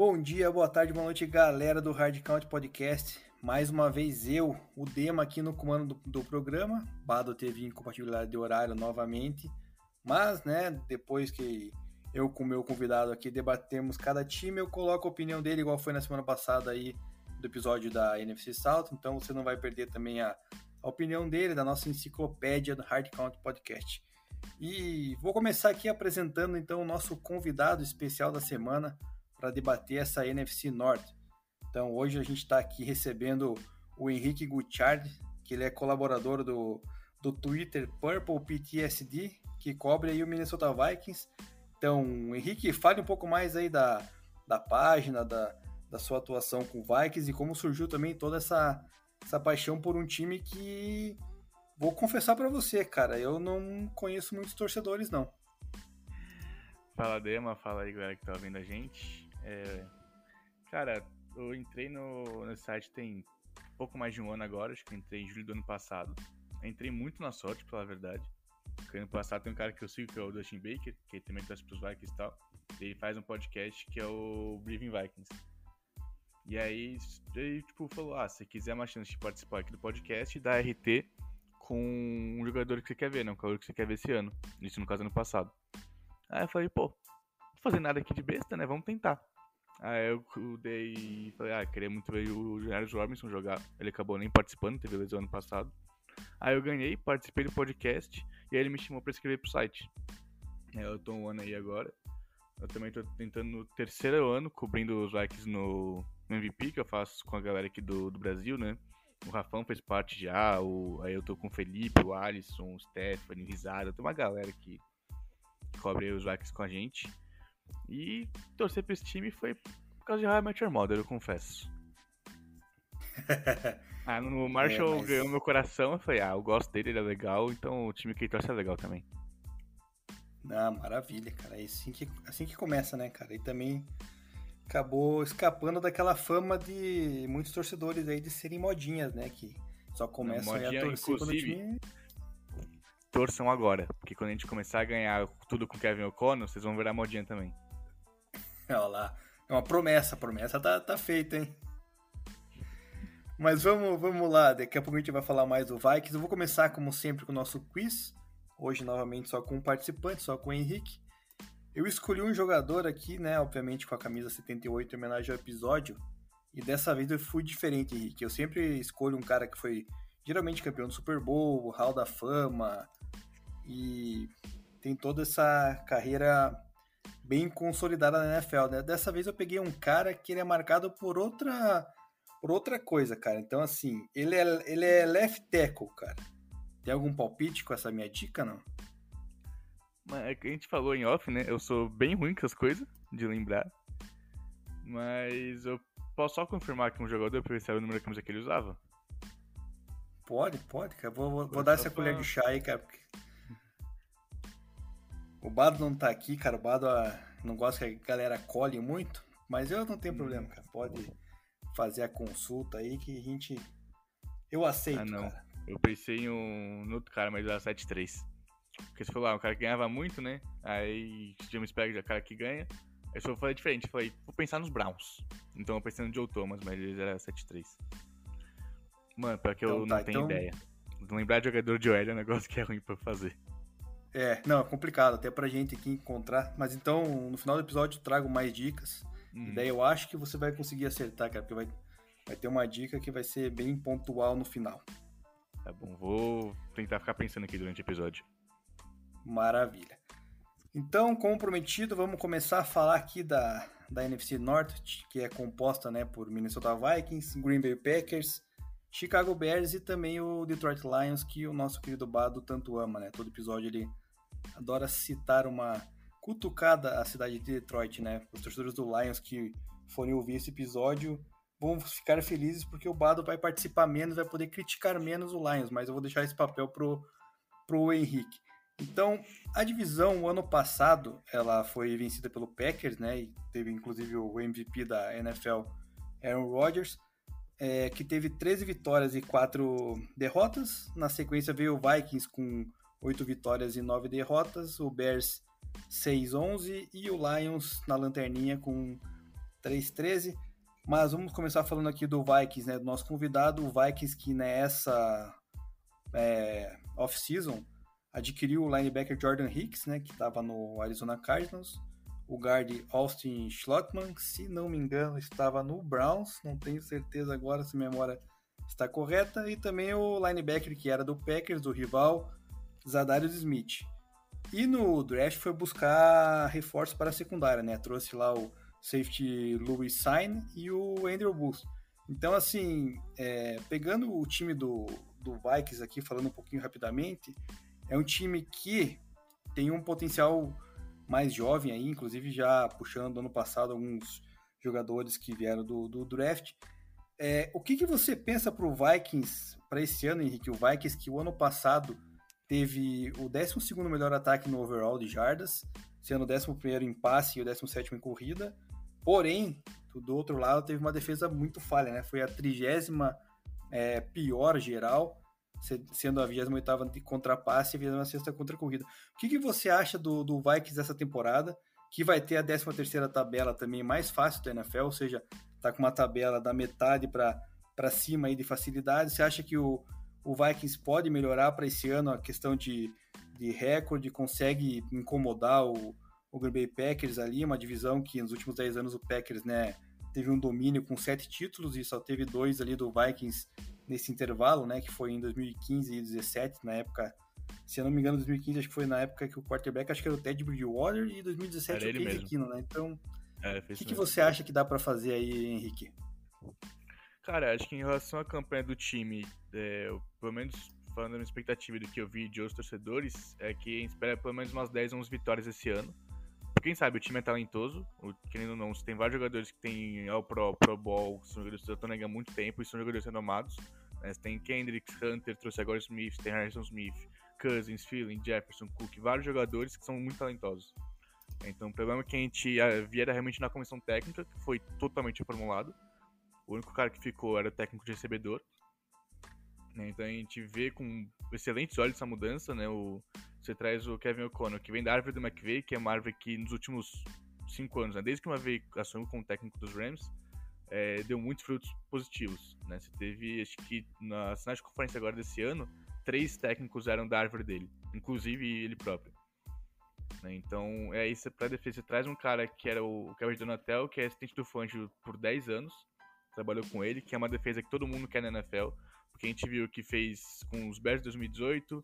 Bom dia, boa tarde, boa noite, galera do Hard Count Podcast. Mais uma vez eu, o Dema, aqui no comando do, do programa. Bado teve incompatibilidade de horário novamente, mas, né, depois que eu com o meu convidado aqui debatemos cada time, eu coloco a opinião dele, igual foi na semana passada aí do episódio da NFC South, então você não vai perder também a, a opinião dele, da nossa enciclopédia do Hard Count Podcast. E vou começar aqui apresentando então o nosso convidado especial da semana para debater essa NFC Norte. Então hoje a gente está aqui recebendo o Henrique Gutchard, que ele é colaborador do, do Twitter Purple PTSD, que cobre aí o Minnesota Vikings. Então, Henrique, fale um pouco mais aí da, da página, da, da sua atuação com o Vikings e como surgiu também toda essa, essa paixão por um time que vou confessar para você, cara, eu não conheço muitos torcedores não. Fala Dema, fala aí galera que tá ouvindo a gente. É, cara, eu entrei no, no site tem pouco mais de um ano agora, acho que entrei em julho do ano passado. entrei muito na sorte, pela verdade. Porque ano passado tem um cara que eu sigo, que é o Dustin Baker, que também torce pros Vikings e tal. Ele faz um podcast que é o Breathing Vikings. E aí, ele, tipo, falou, ah, se quiser uma chance de participar aqui do podcast, dá RT com um jogador que você quer ver, né? Um jogador que você quer ver esse ano. Isso no caso ano passado. Aí eu falei, pô, não fazer nada aqui de besta, né? Vamos tentar. Aí eu dei. Falei, ah, queria muito ver o Jairus Robinson jogar. Ele acabou nem participando, teve lesão ano passado. Aí eu ganhei, participei do podcast e aí ele me chamou pra escrever pro site. Eu tô um ano aí agora. Eu também tô tentando no terceiro ano, cobrindo os likes no, no MVP, que eu faço com a galera aqui do, do Brasil, né? O Rafão fez parte já, o, aí eu tô com o Felipe, o Alisson, o Stephanie, o Risada, tem uma galera que cobre os likes com a gente. E torcer pra esse time foi por causa de How I Met Your Mother, eu confesso. ah, no Marshall é, mas... ganhou meu coração, eu falei, ah, eu gosto dele, ele é legal, então o time que ele torce é legal também. Ah, maravilha, cara. É assim que, assim que começa, né, cara? E também acabou escapando daquela fama de muitos torcedores aí de serem modinhas, né? Que só começam Modinha, a torcer quando o time... Torçam agora, porque quando a gente começar a ganhar tudo com Kevin O'Connor, vocês vão virar modinha também. Olha lá. É uma promessa, a promessa tá, tá feita, hein? Mas vamos, vamos lá, daqui a pouco a gente vai falar mais do Vikings. Eu vou começar, como sempre, com o nosso quiz. Hoje, novamente, só com um participante, só com o Henrique. Eu escolhi um jogador aqui, né? Obviamente com a camisa 78 em homenagem ao episódio. E dessa vez eu fui diferente, Henrique. Eu sempre escolho um cara que foi geralmente campeão do Super Bowl, Hall da Fama. E tem toda essa carreira bem consolidada na NFL, né? Dessa vez eu peguei um cara que ele é marcado por outra por outra coisa, cara. Então assim, ele é ele é left tackle, cara. Tem algum palpite com essa minha dica, não? É que a gente falou em off, né? Eu sou bem ruim com essas coisas, de lembrar. Mas eu posso só confirmar que um jogador pra ver se era o número da camisa que ele usava? Pode, pode, cara. Vou, vou, vou dar essa colher de chá aí, cara. Porque... O Bado não tá aqui, cara. O Bado ah, não gosta que a galera colhe muito. Mas eu não tenho problema, cara. Pode fazer a consulta aí que a gente. Eu aceito, ah, não. Cara. Eu pensei em um no outro cara, mas era 7-3. Porque você falou, ah, um cara que ganhava muito, né? Aí James Peg é o cara que ganha. Aí eu falei diferente, eu falei, vou pensar nos Browns. Então eu pensei no Joe Thomas, mas eles eram 7-3. Mano, pior que eu então, tá, não tenho então... ideia. Lembrar de jogador de OL é um negócio que é ruim pra fazer. É, não, é complicado até pra gente aqui encontrar. Mas então, no final do episódio, eu trago mais dicas. Uhum. E daí eu acho que você vai conseguir acertar, cara, porque vai, vai ter uma dica que vai ser bem pontual no final. Tá bom, vou tentar ficar pensando aqui durante o episódio. Maravilha. Então, como prometido, vamos começar a falar aqui da, da NFC North, que é composta né, por Minnesota Vikings, Green Bay Packers, Chicago Bears e também o Detroit Lions, que o nosso querido Bado tanto ama, né? Todo episódio ele adora citar uma cutucada à cidade de Detroit, né? Os torcedores do Lions que forem ouvir esse episódio vão ficar felizes porque o Bado vai participar menos, vai poder criticar menos o Lions, mas eu vou deixar esse papel pro, pro Henrique. Então, a divisão, o ano passado, ela foi vencida pelo Packers, né? E teve inclusive o MVP da NFL, Aaron Rodgers, é, que teve 13 vitórias e 4 derrotas. Na sequência veio o Vikings com 8 vitórias e 9 derrotas, o Bears 6-11 e o Lions na lanterninha com 3-13. Mas vamos começar falando aqui do Vikings, né? Do nosso convidado, o Vikings que nessa é, off-season adquiriu o linebacker Jordan Hicks, né? Que estava no Arizona Cardinals. O guard Austin Schlottman, se não me engano, estava no Browns. Não tenho certeza agora se a memória está correta. E também o linebacker que era do Packers, do rival, Zadarius Smith. E no draft foi buscar reforço para a secundária, né? Trouxe lá o safety Louis Sain e o Andrew Booth. Então, assim, é, pegando o time do, do Vikings aqui, falando um pouquinho rapidamente, é um time que tem um potencial mais jovem aí, inclusive já puxando ano passado alguns jogadores que vieram do, do draft. É, o que, que você pensa para o Vikings para esse ano, Henrique? O Vikings que o ano passado teve o 12 melhor ataque no overall de jardas, sendo o 11 em passe e o 17 em corrida. Porém, do outro lado, teve uma defesa muito falha, né? Foi a trigésima é, pior geral, sendo a 28 contra passe e a 26 contra corrida. O que, que você acha do, do Vikings dessa temporada? Que vai ter a 13 terceira tabela também mais fácil da NFL, ou seja, tá com uma tabela da metade para cima aí de facilidade. Você acha que o, o Vikings pode melhorar para esse ano a questão de, de recorde, consegue incomodar o, o Green Bay Packers ali, uma divisão que nos últimos 10 anos o Packers né, teve um domínio com sete títulos e só teve dois ali do Vikings nesse intervalo, né, que foi em 2015 e 2017, na época, se eu não me engano, 2015 acho que foi na época que o quarterback acho que era o Ted Bridgewater e 2017 era o Case Keenum, né? Então, é, o que, que você acha que dá para fazer aí, Henrique? Cara, acho que em relação à campanha do time, é, eu, pelo menos falando da minha expectativa do que eu vi de outros torcedores, é que a gente espera pelo menos umas 10 11 vitórias esse ano. Quem sabe o time é talentoso, querendo ou não, você tem vários jogadores que tem ao Pro, Pro Ball, que são jogadores que estão há muito tempo e são jogadores renomados. Né? Tem Kendricks, Hunter, trouxe agora Smith, tem Harrison Smith, Cousins, Feeling, Jefferson, Cook, vários jogadores que são muito talentosos. Então o problema é que a gente via realmente na comissão técnica, que foi totalmente reformulado. O único cara que ficou era o técnico de recebedor. Né? Então a gente vê com excelentes olhos essa mudança, né? O, você traz o Kevin O'Connor, que vem da árvore do McVeigh, que é uma árvore que nos últimos cinco anos, né? desde que uma vez assumiu como técnico dos Rams, é, deu muitos frutos positivos. Né? Você teve, acho que na sinal de conferência agora desse ano, três técnicos eram da árvore dele, inclusive ele próprio. Né? Então, é isso para defesa. Você traz um cara que era o Kevin Donatel, que é assistente do Fangio por 10 anos, trabalhou com ele, que é uma defesa que todo mundo quer na NFL, porque a gente viu que fez com os Bears 2018,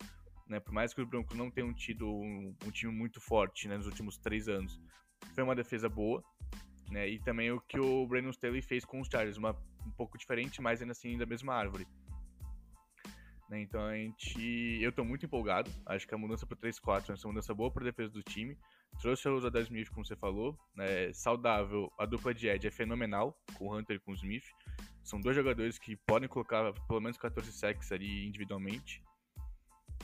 né, por mais que os Broncos não tenham tido um, um time muito forte né, nos últimos três anos, foi uma defesa boa, né, e também o que o Brandon Staley fez com os Chargers, uma, um pouco diferente, mas ainda assim da mesma árvore. Né, então a gente, eu estou muito empolgado, acho que a mudança para 3-4 é uma mudança boa para a defesa do time, Trouxe o Zadar Smith, como você falou, né, saudável. A dupla de Ed é fenomenal, com o Hunter e com o Smith. São dois jogadores que podem colocar pelo menos 14 sacks ali individualmente.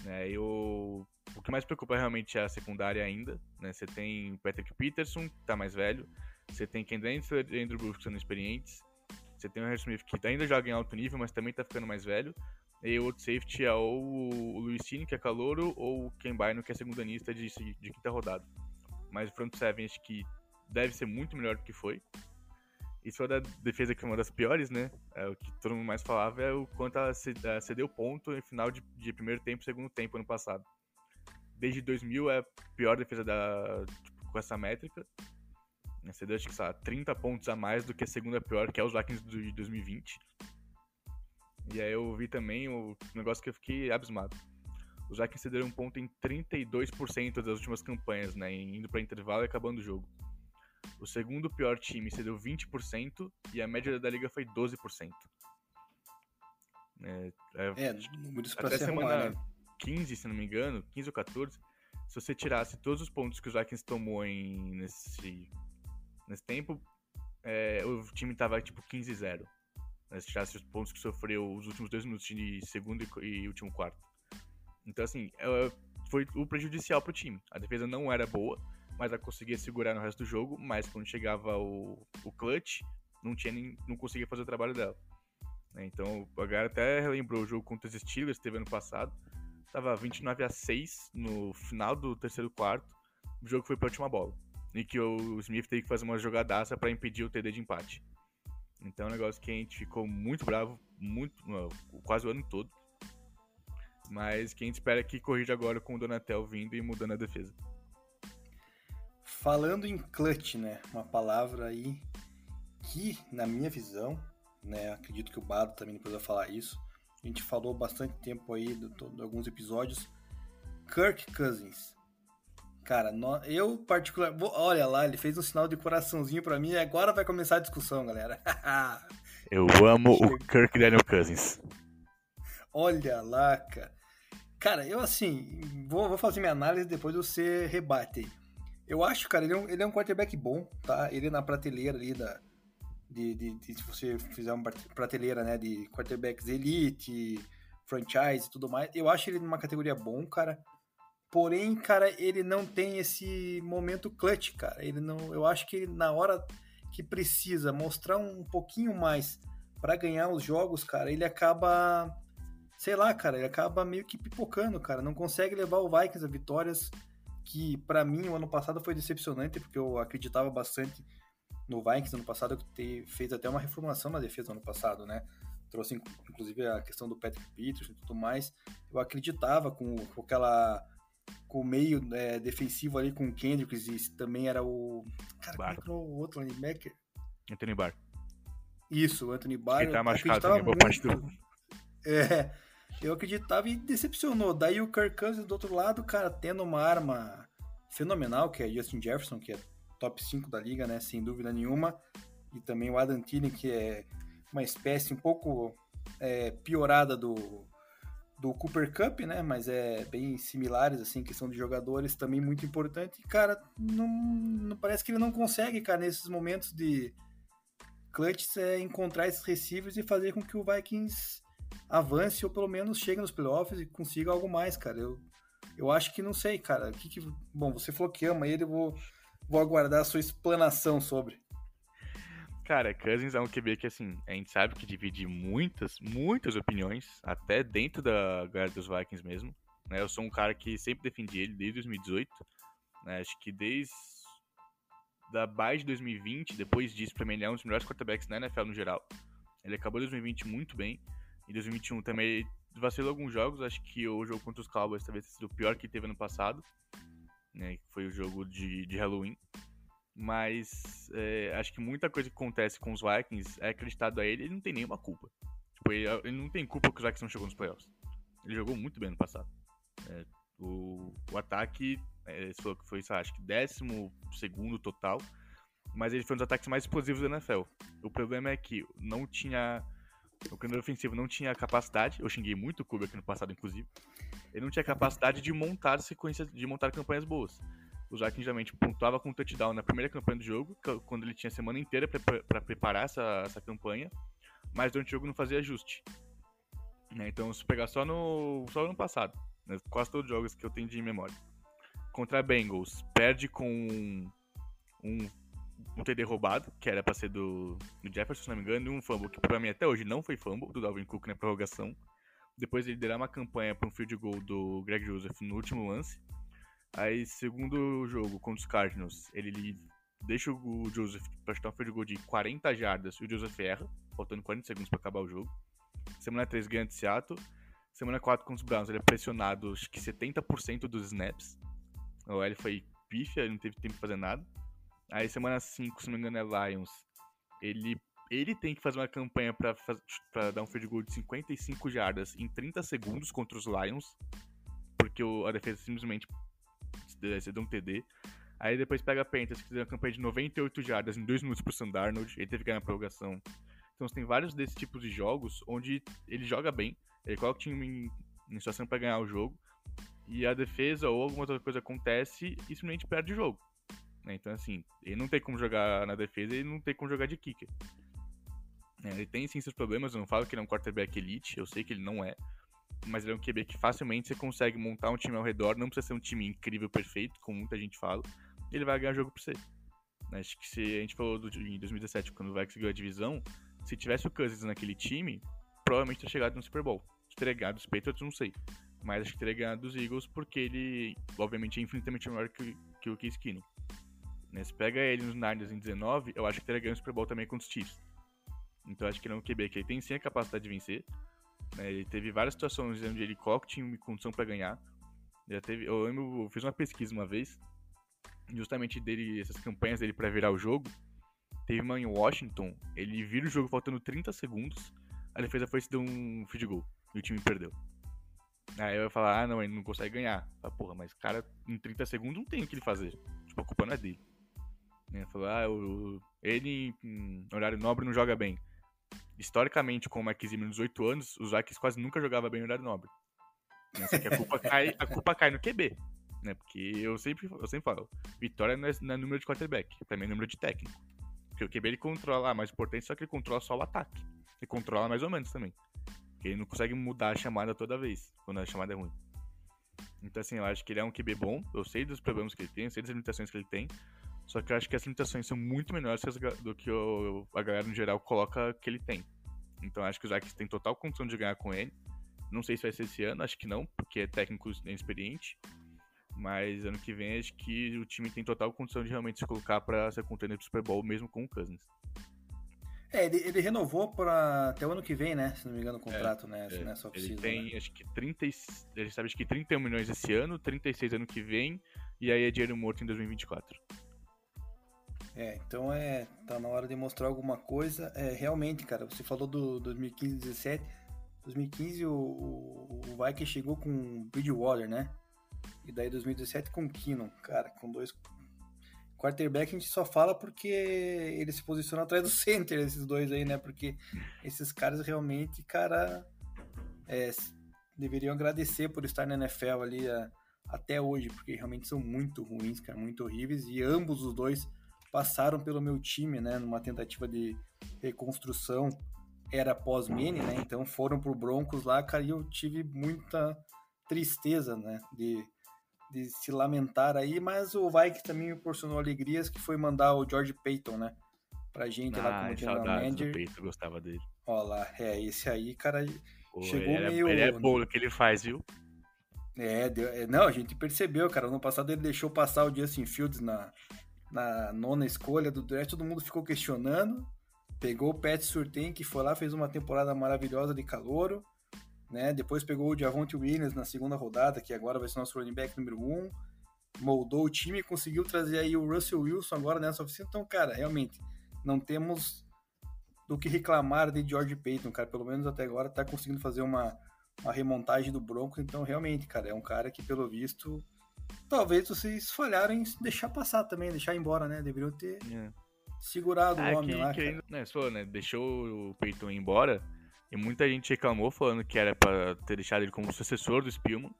Né, eu... O que mais preocupa realmente é a secundária ainda. Né, você tem o Patrick Peterson, que está mais velho. Você tem Ken Densler e Andrew Brooks, que são experientes. Você tem o Harry Smith, que ainda joga em alto nível, mas também está ficando mais velho. E o outro safety é ou o Luisini, que é calouro, ou o Ken Bynum, que é segundanista de, de quinta rodada mas o front seven acho que deve ser muito melhor do que foi. E só da defesa que é uma das piores, né? É, o que todo mundo mais falava é o quanto ela cedeu ponto em final de, de primeiro tempo e segundo tempo ano passado. Desde 2000 é a pior defesa da, tipo, com essa métrica. Cedeu, acho que, sabe, 30 pontos a mais do que a segunda pior, que é os Vikings de 2020. E aí eu vi também o negócio que eu fiquei abismado. Os Vikings cederam um ponto em 32% das últimas campanhas, né, indo para intervalo e acabando o jogo. O segundo pior time cedeu 20% e a média da liga foi 12%. É, é, é números para se semana arrumar, né? 15, se não me engano, 15 ou 14, se você tirasse todos os pontos que os Vikings tomou em, nesse, nesse tempo, é, o time tava tipo 15-0. Né? Se tirasse os pontos que sofreu os últimos dois minutos de segundo e, e último quarto. Então, assim, ela foi o prejudicial pro time. A defesa não era boa, mas ela conseguia segurar no resto do jogo, mas quando chegava o, o clutch, não, tinha nem, não conseguia fazer o trabalho dela. Né, então, a galera até relembrou o jogo contra os Steelers, teve ano passado. Tava 29 a 6 no final do terceiro quarto. O jogo foi pra última bola. E que o Smith tem que fazer uma jogadaça para impedir o TD de empate. Então é um negócio que a gente ficou muito bravo, muito, quase o ano todo. Mas que a gente espera que corrija agora com o Donatel vindo e mudando a defesa. Falando em clutch, né? Uma palavra aí que, na minha visão, né? Acredito que o Bado também depois vai falar isso. A gente falou bastante tempo aí de, de alguns episódios. Kirk Cousins. Cara, eu particular, olha lá, ele fez um sinal de coraçãozinho para mim e agora vai começar a discussão, galera. eu amo o Kirk Daniel Cousins. Olha lá, cara. Cara, eu assim, vou, vou fazer minha análise depois você rebate. Eu acho, cara, ele é, um, ele é um quarterback bom, tá? Ele é na prateleira ali da, de, de, de, se você fizer uma prateleira, né, de quarterbacks elite, franchise e tudo mais, eu acho ele numa categoria bom, cara. Porém, cara, ele não tem esse momento clutch, cara. Ele não, eu acho que ele, na hora que precisa mostrar um pouquinho mais para ganhar os jogos, cara, ele acaba, sei lá, cara, ele acaba meio que pipocando, cara. Não consegue levar o Vikings a vitórias que para mim o ano passado foi decepcionante, porque eu acreditava bastante no Vikings ano passado, que fez até uma reformulação na defesa ano passado, né? Trouxe inclusive a questão do Patrick Peterson e tudo mais. Eu acreditava com, com aquela com o meio é, defensivo ali com o Kendricks e também era o. Cara, Bar. como é o outro linebacker? Anthony Barr. Isso, o Anthony Barr. Ele tá machucado também, boa parte do. É, eu acreditava e decepcionou. Daí o Kirk Cousins do outro lado, cara, tendo uma arma fenomenal, que é Justin Jefferson, que é top 5 da liga, né? Sem dúvida nenhuma. E também o Adam Thielen, que é uma espécie um pouco é, piorada do, do Cooper Cup, né? Mas é bem similares, assim, questão de jogadores, também muito importante. E, cara, não, não parece que ele não consegue, cara, nesses momentos de clutch, é encontrar esses receivers e fazer com que o Vikings avance ou pelo menos chegue nos playoffs e consiga algo mais, cara. Eu, eu acho que não sei, cara. Que que, bom, você falou que ama ele, eu vou Vou aguardar a sua explanação sobre. Cara, Cousins é um QB que, assim, a gente sabe que divide muitas, muitas opiniões, até dentro da galera dos Vikings mesmo. Né? Eu sou um cara que sempre defendi ele desde 2018. Né? Acho que desde da base de 2020, depois disso, pra mim ele é um dos melhores quarterbacks na NFL no geral. Ele acabou 2020 muito bem. Em 2021 também vacilou alguns jogos. Acho que o jogo contra os Cowboys talvez tenha sido o pior que teve ano passado né, foi o jogo de, de Halloween. Mas é, acho que muita coisa que acontece com os Vikings é acreditado a ele, ele não tem nenhuma culpa. Tipo, ele, ele não tem culpa que os Vikings não chegou nos playoffs. Ele jogou muito bem no passado. É, o, o ataque, é, falou que foi, acho que décimo segundo total, mas ele foi um dos ataques mais explosivos da NFL. O problema é que não tinha. O coordenador ofensivo não tinha capacidade. Eu xinguei muito o aqui no passado, inclusive ele não tinha capacidade de montar sequências, de montar campanhas boas. O Jack geralmente pontuava com touchdown na primeira campanha do jogo, quando ele tinha a semana inteira para preparar essa, essa campanha, mas durante o jogo não fazia ajuste. Né? Então, se pegar só no, só no passado, né? quase todos os jogos que eu tenho de memória. Contra Bengals, perde com um, um, um TD roubado, que era para ser do, do Jefferson, se não me engano, e um fumble, que para mim até hoje não foi fumble, do Dalvin Cook na prorrogação depois ele liderar uma campanha para um field goal do Greg Joseph no último lance. Aí, segundo jogo contra os Cardinals, ele deixa o Joseph para chutar um field goal de 40 jardas e o Joseph erra, faltando 40 segundos para acabar o jogo. Semana 3 ganha de Seattle. Semana 4 contra os Browns, ele é pressionado acho que 70% dos snaps. O OL foi pífia, ele não teve tempo de fazer nada. Aí semana 5, se não me engano, é Lions. Ele ele tem que fazer uma campanha para dar um field goal de 55 jardas em 30 segundos contra os Lions, porque o, a defesa simplesmente deu um TD. Aí depois pega a Panthers, que fez uma campanha de 98 jardas em 2 minutos pro Sandarnold, ele teve que ganhar a prorrogação. Então você tem vários desses tipos de jogos onde ele joga bem, ele coloca o time em, em situação para ganhar o jogo, e a defesa ou alguma outra coisa acontece e simplesmente perde o jogo. Né? Então, assim, ele não tem como jogar na defesa e não tem como jogar de kicker. É, ele tem sim seus problemas, eu não falo que ele é um quarterback elite, eu sei que ele não é. Mas ele é um QB que facilmente você consegue montar um time ao redor, não precisa ser um time incrível, perfeito, como muita gente fala, ele vai ganhar jogo pra você. Acho que se a gente falou do, em 2017, quando o Vikings ganhou a divisão, se tivesse o Cousins naquele time, provavelmente teria chegado no Super Bowl. Teria ganhado os Patriots, não sei. Mas acho que teria ganhado dos Eagles porque ele, obviamente, é infinitamente maior que, que o Case Keenum. Né? Se pega ele nos Niners em 19, eu acho que teria ganho o Super Bowl também contra os Chiefs. Então acho que ele é um QB que tem sim a capacidade de vencer. Né? Ele teve várias situações onde ele coloca tinha uma condição para ganhar. Já teve, eu eu fiz uma pesquisa uma vez, justamente dele, essas campanhas dele para virar o jogo. Teve uma em Washington, ele vira o jogo faltando 30 segundos, a defesa foi se deu um field goal e o time perdeu. Aí eu ia falar, ah não, ele não consegue ganhar. Ah, porra, mas cara, em 30 segundos não tem o que ele fazer. Tipo, a culpa não é dele. Ele falou, ah, ele em horário nobre não joga bem. Historicamente, com o Zimmer nos 8 anos, os Vikings quase nunca jogava bem em horário nobre. Só que a culpa cai, a culpa cai no QB. Né? Porque eu sempre, eu sempre falo, vitória não é, não é número de quarterback, também é número de técnico. Porque o QB ele controla a mais importante, só que ele controla só o ataque. Ele controla mais ou menos também. Porque ele não consegue mudar a chamada toda vez, quando a chamada é ruim. Então, assim, eu acho que ele é um QB bom. Eu sei dos problemas que ele tem, eu sei das limitações que ele tem. Só que eu acho que as limitações são muito menores do que o, a galera no geral coloca que ele tem. Então, acho que os Vikings têm total condição de ganhar com ele. Não sei se vai ser esse ano, acho que não, porque é técnico inexperiente. Mas ano que vem acho que o time tem total condição de realmente se colocar para ser contender do Super Bowl, mesmo com o Cousins. É, ele, ele renovou para até o ano que vem, né? Se não me engano, o contrato, né? é, né? Nessa Ele tem, né? acho que 30, ele sabe acho que 31 milhões esse ano, 36 ano que vem, e aí é dinheiro morto em 2024. É, então é, tá na hora de mostrar alguma coisa. É, realmente, cara, você falou do 2015 17 2015 o, o, Vikings chegou com Bridgewater, né? E daí 2017 com Keenum, cara, com dois quarterback a gente só fala porque ele se posiciona atrás do center, esses dois aí, né? Porque esses caras realmente, cara, é, deveriam agradecer por estar na NFL ali a, até hoje, porque realmente são muito ruins, cara, muito horríveis. E ambos os dois passaram pelo meu time, né? Numa tentativa de reconstrução, era pós-Mene, né? Então foram pro Broncos lá, cara, e eu tive muita tristeza, né? De de se lamentar aí, mas o Vikings também me proporcionou alegrias, que foi mandar o George Payton, né? Pra gente ah, lá como general manager. Payton, gostava dele. Ó lá, é, esse aí, cara, Pô, chegou ele é meio... É, ele é bom no que ele faz, viu? É, deu, é, não, a gente percebeu, cara, no passado ele deixou passar o Justin Fields na, na nona escolha do draft, todo mundo ficou questionando, pegou o Pat Surtain, que foi lá, fez uma temporada maravilhosa de calouro, né? Depois pegou o Javonte Williams na segunda rodada, que agora vai ser nosso running back número um. Moldou o time e conseguiu trazer aí o Russell Wilson agora nessa oficina. Então, cara, realmente, não temos do que reclamar de George Payton, cara. Pelo menos até agora tá conseguindo fazer uma, uma remontagem do Broncos. Então, realmente, cara, é um cara que, pelo visto, talvez vocês falharam em deixar passar também, deixar embora, né? Deveriam ter é. segurado o homem que, lá. Que, né, só, né, deixou o Peyton embora e muita gente reclamou falando que era para ter deixado ele como sucessor do Spielman.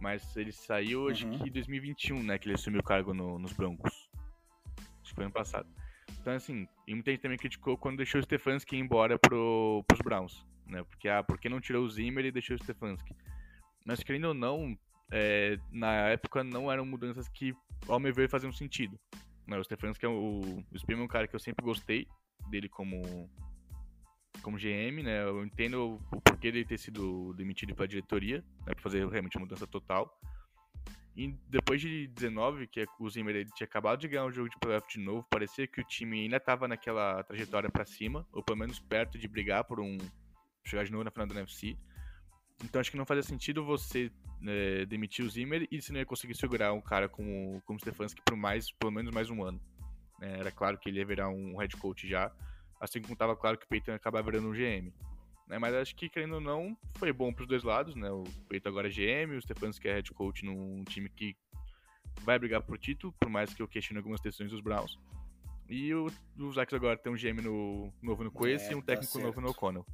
Mas ele saiu, acho uhum. que em 2021, né? Que ele assumiu o cargo no, nos Broncos. Acho que foi ano passado. Então, assim, e muita gente também criticou quando deixou o Stefanski ir embora pro, pros Browns. Né? Porque, ah, por que não tirou o Zimmer e deixou o Stefanski? Mas, querendo ou não, é, na época não eram mudanças que, ao meu ver, faziam sentido. Né? O Stefanski é o, o é um cara que eu sempre gostei dele como como GM, né? Eu entendo o porquê dele ter sido demitido para a diretoria, né? Para fazer realmente uma mudança total. E depois de 19, que o Zimmer ele tinha acabado de ganhar um jogo de playoff de novo, parecia que o time ainda estava naquela trajetória para cima, ou pelo menos perto de brigar por um chegar de novo na final da NFC. Então acho que não fazia sentido você é, demitir o Zimmer e você não ia conseguir segurar um cara como, como o Stefanski por mais, pelo menos mais um ano. É, era claro que ele ia virar um head coach já, Assim como estava claro que o Peyton ia acabar virando um GM. Né? Mas acho que, querendo ou não, foi bom para os dois lados. Né? O Peyton agora é GM, o Stefanski é head coach num time que vai brigar por título, por mais que eu questione algumas decisões dos Browns. E o, o Zax agora tem um GM no, novo no Quest é, e um tá técnico tá novo no O'Connell.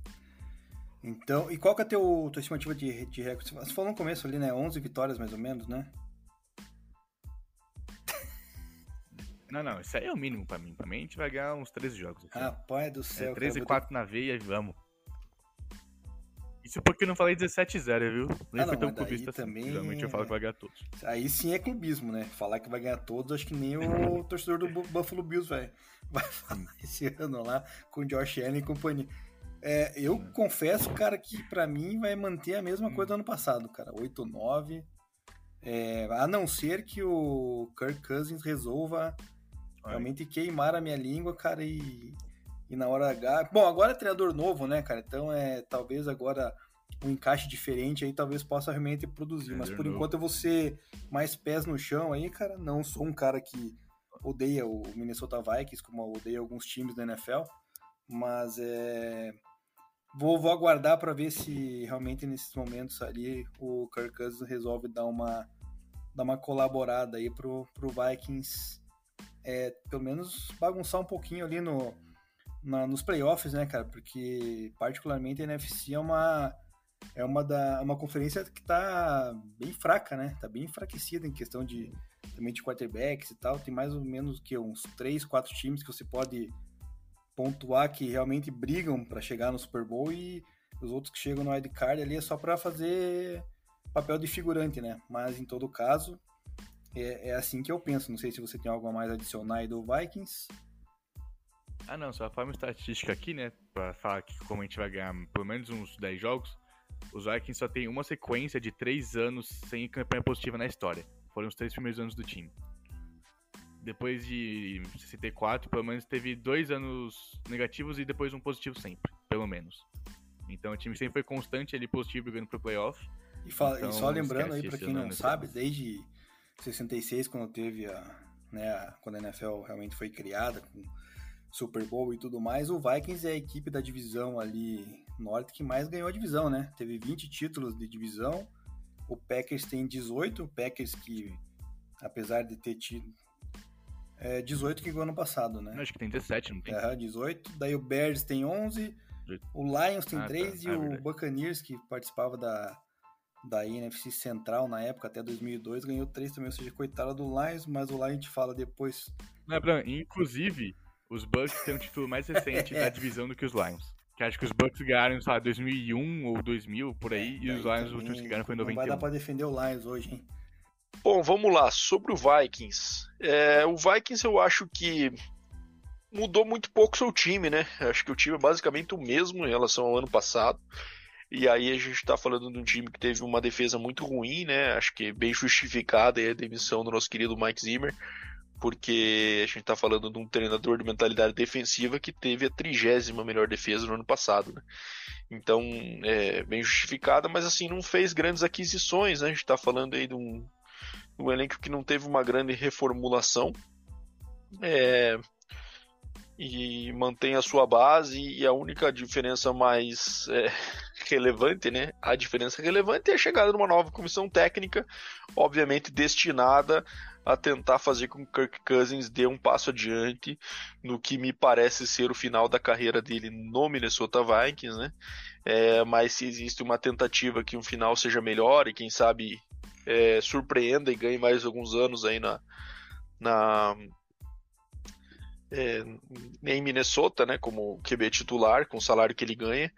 Então, e qual que é a teu, tua estimativa de, de recorde? Você falou no começo ali, né? 11 vitórias mais ou menos, né? Não, não, isso aí é o mínimo pra mim. Pra mim a gente vai ganhar uns 13 jogos. Aqui. Rapaz do céu. É, 13 e 4 na veia e vamos. Isso porque eu não falei 17-0, viu? Nem ah, foi tão clubista assim. também... Geralmente eu falo que vai ganhar todos. Aí sim é clubismo, né? Falar que vai ganhar todos, acho que nem o torcedor do Buffalo Bills vai, vai falar esse ano lá com o Josh Allen e companhia. É, eu confesso, cara, que para mim vai manter a mesma coisa do ano passado, cara. 8-9. É, a não ser que o Kirk Cousins resolva Realmente queimaram a minha língua, cara, e, e na hora H. Bom, agora é treinador novo, né, cara? Então é talvez agora um encaixe diferente aí talvez possa realmente produzir. Mas por enquanto eu vou ser mais pés no chão aí, cara. Não sou um cara que odeia o Minnesota Vikings, como eu odeio alguns times da NFL. Mas é. Vou, vou aguardar para ver se realmente nesses momentos ali o Kirk Cousins resolve dar uma, dar uma colaborada aí pro, pro Vikings é, pelo menos bagunçar um pouquinho ali no, na, nos playoffs, né, cara? Porque particularmente a NFC é uma é uma da uma conferência que tá bem fraca, né? Tá bem enfraquecida em questão de também de quarterbacks e tal. Tem mais ou menos que uns três, quatro times que você pode pontuar que realmente brigam para chegar no Super Bowl e os outros que chegam no card ali é só para fazer papel de figurante, né? Mas em todo caso, é, é, assim que eu penso. Não sei se você tem algo a mais adicionar aí do Vikings. Ah, não, só a forma estatística aqui, né? Pra falar que como a gente vai ganhar pelo menos uns 10 jogos, os Vikings só tem uma sequência de 3 anos sem campanha positiva na história. Foram os três primeiros anos do time. Depois de 64, pelo menos teve dois anos negativos e depois um positivo sempre, pelo menos. Então o time sempre foi constante ali positivo brigando pro playoff. E, fala, então, e só lembrando aí, para quem não sabe, desde 66, quando teve a, né, a, quando a NFL realmente foi criada, com Super Bowl e tudo mais, o Vikings é a equipe da divisão ali norte que mais ganhou a divisão, né? Teve 20 títulos de divisão, o Packers tem 18, o Packers que, apesar de ter tido é 18 que ganhou ano passado, né? Acho que tem 17, não tem? É, 18. Daí o Bears tem 11, o Lions tem ah, 3 tá. e ah, o Buccaneers, que participava da, da NFC Central na época, até 2002, ganhou 3 também, ou seja, coitada do Lions, mas o Lions a gente fala depois. Não, é, inclusive, os Bucks têm um título mais recente é. da divisão do que os Lions. Que acho que os Bucks ganharam, sei lá, 2001 ou 2000, por aí, é, e os Lions, os últimos que ganharam foi em 91. Não vai dar pra defender o Lions hoje, hein? Bom, vamos lá, sobre o Vikings. É, o Vikings eu acho que mudou muito pouco seu time, né? Acho que o time é basicamente o mesmo em relação ao ano passado. E aí a gente está falando de um time que teve uma defesa muito ruim, né? Acho que bem justificada a demissão do nosso querido Mike Zimmer, porque a gente está falando de um treinador de mentalidade defensiva que teve a trigésima melhor defesa no ano passado, né? Então, é bem justificada, mas assim, não fez grandes aquisições, né? A gente está falando aí de um, um elenco que não teve uma grande reformulação. É, e mantém a sua base e a única diferença mais é, relevante, né? A diferença relevante é a chegada de uma nova comissão técnica, obviamente destinada a tentar fazer com que Kirk Cousins dê um passo adiante no que me parece ser o final da carreira dele no Minnesota Vikings, né? É, mas se existe uma tentativa que um final seja melhor e quem sabe é, surpreenda e ganhe mais alguns anos aí na, na é, em Minnesota, né, como QB titular, com o salário que ele ganha,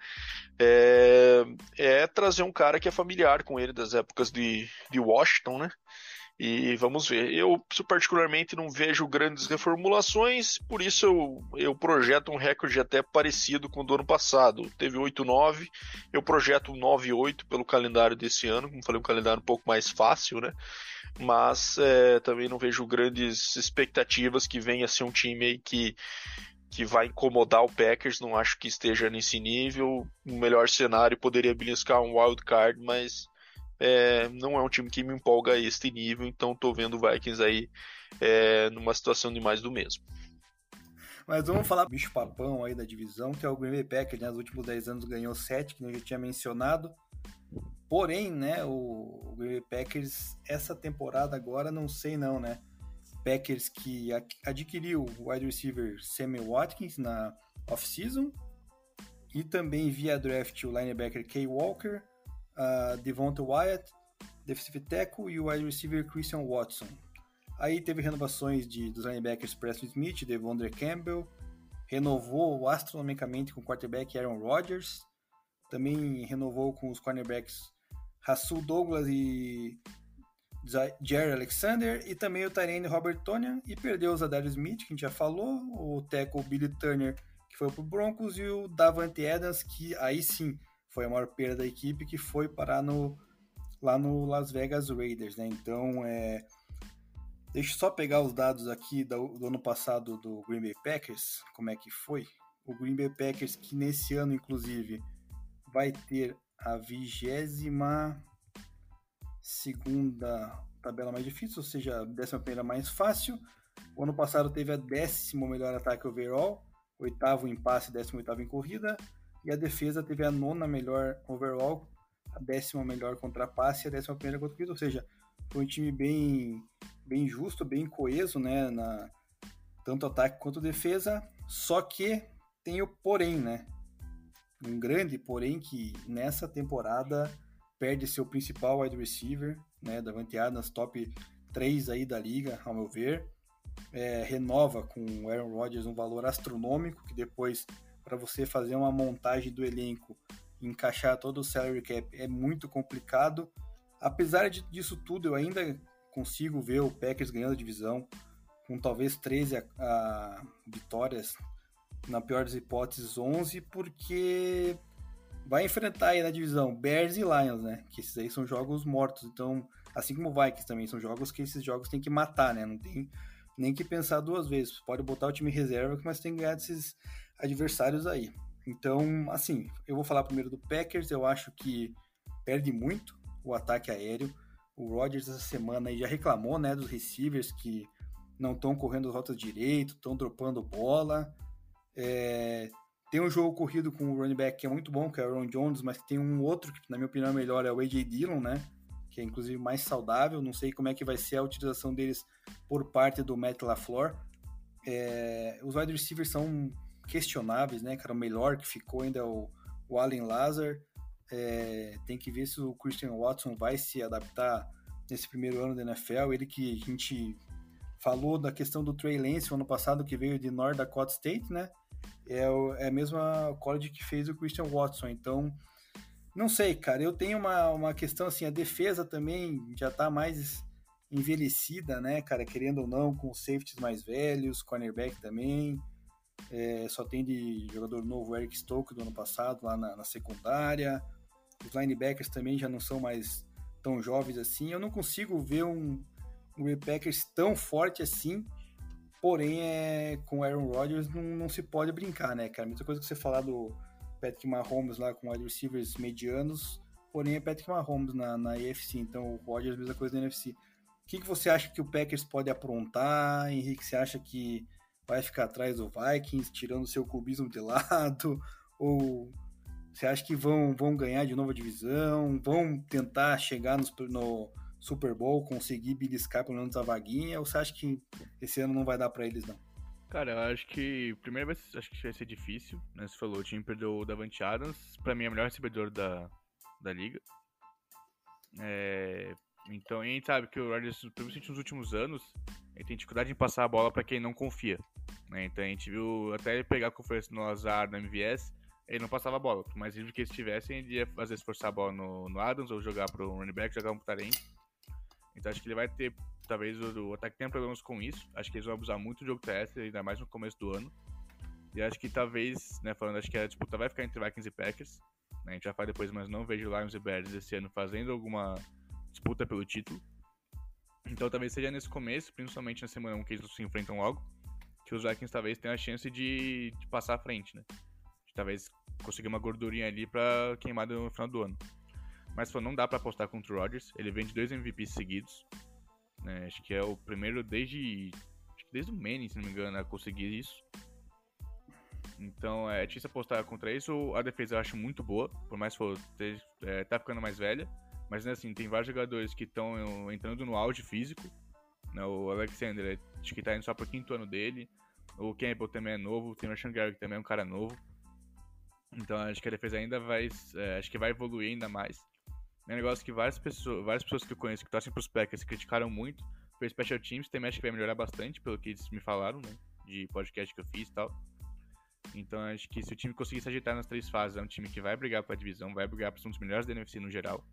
é, é, trazer um cara que é familiar com ele das épocas de, de Washington, né? E vamos ver. Eu, particularmente, não vejo grandes reformulações, por isso eu, eu projeto um recorde até parecido com o do ano passado. Teve 8-9, eu projeto um 9-8 pelo calendário desse ano, como falei, um calendário um pouco mais fácil, né? Mas é, também não vejo grandes expectativas que venha ser um time aí que que vai incomodar o Packers, não acho que esteja nesse nível. O melhor cenário poderia beliscar um wild card, mas é, não é um time que me empolga a este nível, então estou vendo o Vikings aí é, numa situação de mais do mesmo. Mas vamos falar do bicho papão aí da divisão, que é o Green Bay Packers, né? Nos últimos 10 anos ganhou 7, que eu já tinha mencionado. Porém, né, o Green Bay Packers, essa temporada agora, não sei não, né? Packers que adquiriu o wide receiver Sammy Watkins na off-season e também via draft o linebacker Kay Walker, uh, Devonta Wyatt, defensive tackle e o wide receiver Christian Watson. Aí teve renovações de, dos linebackers Preston Smith, Devondre Campbell, renovou astronomicamente com o quarterback Aaron Rodgers, também renovou com os cornerbacks Rasul Douglas e Jerry Alexander e também o Tyrene Robert Tonian e perdeu o Zadar Smith, que a gente já falou, o tackle Billy Turner, que foi pro Broncos, e o Davante Adams, que aí sim foi a maior perda da equipe, que foi parar no, lá no Las Vegas Raiders, né? Então, é, Deixa eu só pegar os dados aqui do, do ano passado do Green Bay Packers, como é que foi. O Green Bay Packers, que nesse ano, inclusive, vai ter a vigésima segunda tabela mais difícil, ou seja, a décima primeira mais fácil. O ano passado teve a décimo melhor ataque overall, oitavo em passe, décimo oitavo em corrida, e a defesa teve a nona melhor overall, a décima melhor contra passe e a décima primeira contra corrida, ou seja, foi um time bem, bem justo, bem coeso, né, na tanto ataque quanto defesa, só que tem o porém, né, um grande porém que nessa temporada perde seu principal wide receiver, né, Davante Adams, top 3 aí da liga, ao meu ver, é, renova com o Aaron Rodgers um valor astronômico, que depois, para você fazer uma montagem do elenco encaixar todo o salary cap é muito complicado. Apesar de, disso tudo, eu ainda consigo ver o Packers ganhando a divisão, com talvez 13 a, a vitórias, na pior das hipóteses 11, porque vai enfrentar aí na divisão Bears e Lions, né? Que esses aí são jogos mortos. Então, assim como Vikings também, são jogos que esses jogos tem que matar, né? Não tem nem que pensar duas vezes. Pode botar o time reserva, mas tem que ganhar desses adversários aí. Então, assim, eu vou falar primeiro do Packers. Eu acho que perde muito o ataque aéreo. O Rodgers essa semana já reclamou, né, dos receivers que não estão correndo as rotas direito, estão dropando bola. É, tem um jogo corrido com o running back que é muito bom, que é o Aaron Jones, mas tem um outro que, na minha opinião, é melhor, é o AJ Dillon, né? Que é inclusive mais saudável. Não sei como é que vai ser a utilização deles por parte do Matt LaFleur. É, os wide receivers são questionáveis, né, cara? O melhor que ficou ainda é o, o Allen Lazar. É, tem que ver se o Christian Watson vai se adaptar nesse primeiro ano da NFL. Ele que a gente falou da questão do Trey Lance ano passado, que veio de North Dakota State, né? é, o, é a mesma college que fez o Christian Watson. Então, não sei, cara. Eu tenho uma, uma questão assim, a defesa também já tá mais envelhecida, né, cara? Querendo ou não, com safeties mais velhos, cornerback também. É, só tem de jogador novo Eric Stokes do ano passado lá na, na secundária. Os linebackers também já não são mais tão jovens assim. Eu não consigo ver um, um Packers tão forte assim Porém, é, com Aaron Rodgers não, não se pode brincar, né, cara? Muita coisa que você falar do Patrick Mahomes lá com wide receivers medianos, porém é Patrick Mahomes na, na então o Rodgers mesma coisa na NFC. O que, que você acha que o Packers pode aprontar, Henrique? Você acha que vai ficar atrás do Vikings, tirando seu clubismo de lado? Ou você acha que vão, vão ganhar de novo a divisão? Vão tentar chegar no, Super Bowl, conseguir beliscar pelo menos a vaguinha, ou você acha que esse ano não vai dar para eles, não? Cara, eu acho que primeiro vai, acho que vai ser difícil, né? Você falou, o time perdeu o Davante Adams, pra mim é o melhor recebedor da, da liga. É, então, a gente sabe que o Rodgers, principalmente nos últimos anos, ele tem dificuldade em passar a bola para quem não confia. Né? Então a gente viu até ele pegar a conferência no azar no MVS, ele não passava a bola. Mais livre que eles tivessem, ele ia às vezes forçar a bola no, no Adams ou jogar pro running back, jogar um talento. Então acho que ele vai ter, talvez o, o ataque tenha problemas com isso. Acho que eles vão abusar muito do jogo terrestre, ainda mais no começo do ano. E acho que talvez, né, falando, acho que a disputa vai ficar entre Vikings e Packers. Né, a gente já fala depois, mas não vejo Lions e Bears esse ano fazendo alguma disputa pelo título. Então talvez seja nesse começo, principalmente na semana 1 que eles se enfrentam logo, que os Vikings talvez tenham a chance de, de passar à frente, né? De, talvez conseguir uma gordurinha ali pra queimar no final do ano. Mas pô, não dá para apostar contra o Rodgers. Ele vem de dois MVPs seguidos. Né? Acho que é o primeiro desde. desde o Manning, se não me engano, a conseguir isso. Então é difícil apostar contra isso. A defesa eu acho muito boa, por mais que esteja, é, tá ficando mais velha. Mas né, assim, tem vários jogadores que estão entrando no auge físico. Né? O Alexander, acho que tá indo só pro quinto ano dele. O Campbell também é novo. Tem o Gary, que também é um cara novo. Então acho que a defesa ainda vai. É, acho que vai evoluir ainda mais. É um negócio que várias pessoas, várias pessoas que eu conheço que torcem pros Packers criticaram muito. Foi Special Teams, tem acho que vai melhorar bastante, pelo que eles me falaram, né? De podcast que eu fiz e tal. Então acho que se o time conseguir se agitar nas três fases, é um time que vai brigar pra divisão, vai brigar pra ser um dos melhores da NFC no geral.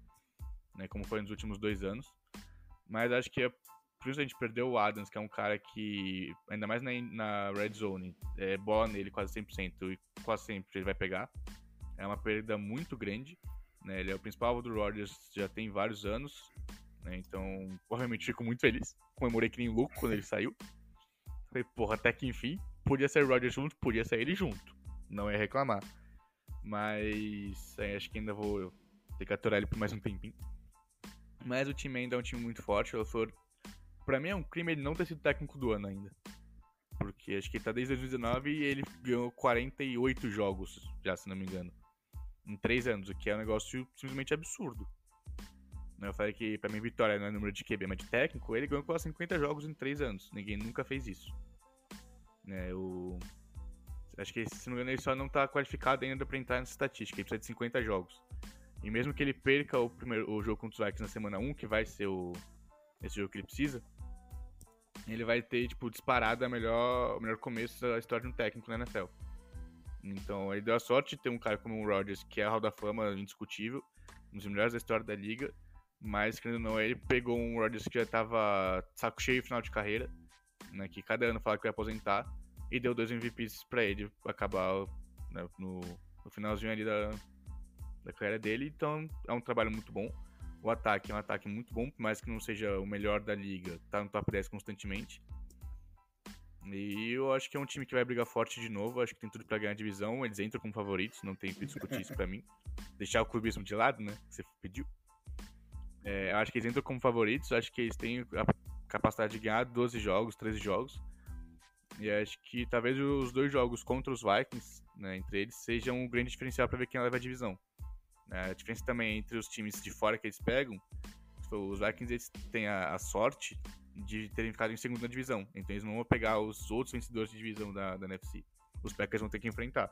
Né, como foi nos últimos dois anos. Mas acho que é por isso a gente perdeu o Adams, que é um cara que, ainda mais na, na red zone, é bola nele quase 100% e quase sempre ele vai pegar. É uma perda muito grande. Né? Ele é o principal alvo do Rodgers já tem vários anos. Né? Então, provavelmente fico muito feliz. Comemorei que nem louco quando ele saiu. Falei, porra, até que enfim. Podia ser o Rodgers junto, podia ser ele junto. Não ia reclamar. Mas é, acho que ainda vou ter que aturar ele por mais um tempinho. Mas o time ainda é um time muito forte. O LaFleur, pra mim é um crime ele não ter sido técnico do ano ainda. Porque acho que ele tá desde 2019 e ele ganhou 48 jogos, já se não me engano. Em 3 anos, o que é um negócio simplesmente absurdo. Eu falei que pra mim vitória não é número de QB, mas de técnico, ele ganhou quase 50 jogos em 3 anos. Ninguém nunca fez isso. Né. Acho que, se não me engano, ele só não tá qualificado ainda pra entrar nessa estatística. Ele precisa de 50 jogos. E mesmo que ele perca o, primeiro, o jogo contra os Vikings na semana 1, que vai ser o, esse jogo que ele precisa, ele vai ter, tipo, disparado a melhor, o melhor começo da história de um técnico na NFL. Então, ele deu a sorte de ter um cara como o Rodgers, que é a Hall da Fama indiscutível, um dos melhores da história da liga, mas, querendo ou não, ele pegou um Rodgers que já tava saco cheio no final de carreira, né, que cada ano fala que vai aposentar, e deu dois MVPs para ele acabar né, no, no, finalzinho ali da, da carreira dele. Então, é um trabalho muito bom. O ataque é um ataque muito bom, por mais que não seja o melhor da liga, tá no top 10 constantemente. E eu acho que é um time que vai brigar forte de novo. Acho que tem tudo para ganhar a divisão. Eles entram como favoritos, não tem que discutir isso pra mim. Deixar o clubismo de lado, né? Que você pediu. É, acho que eles entram como favoritos, acho que eles têm a capacidade de ganhar 12 jogos, 13 jogos. E acho que talvez os dois jogos contra os Vikings, né, entre eles, sejam um grande diferencial para ver quem leva a divisão. É, a diferença também entre os times de fora que eles pegam, os Vikings eles têm a, a sorte de terem ficado em segunda divisão, então eles não vão pegar os outros vencedores de divisão da, da NFC. Os Packers vão ter que enfrentar.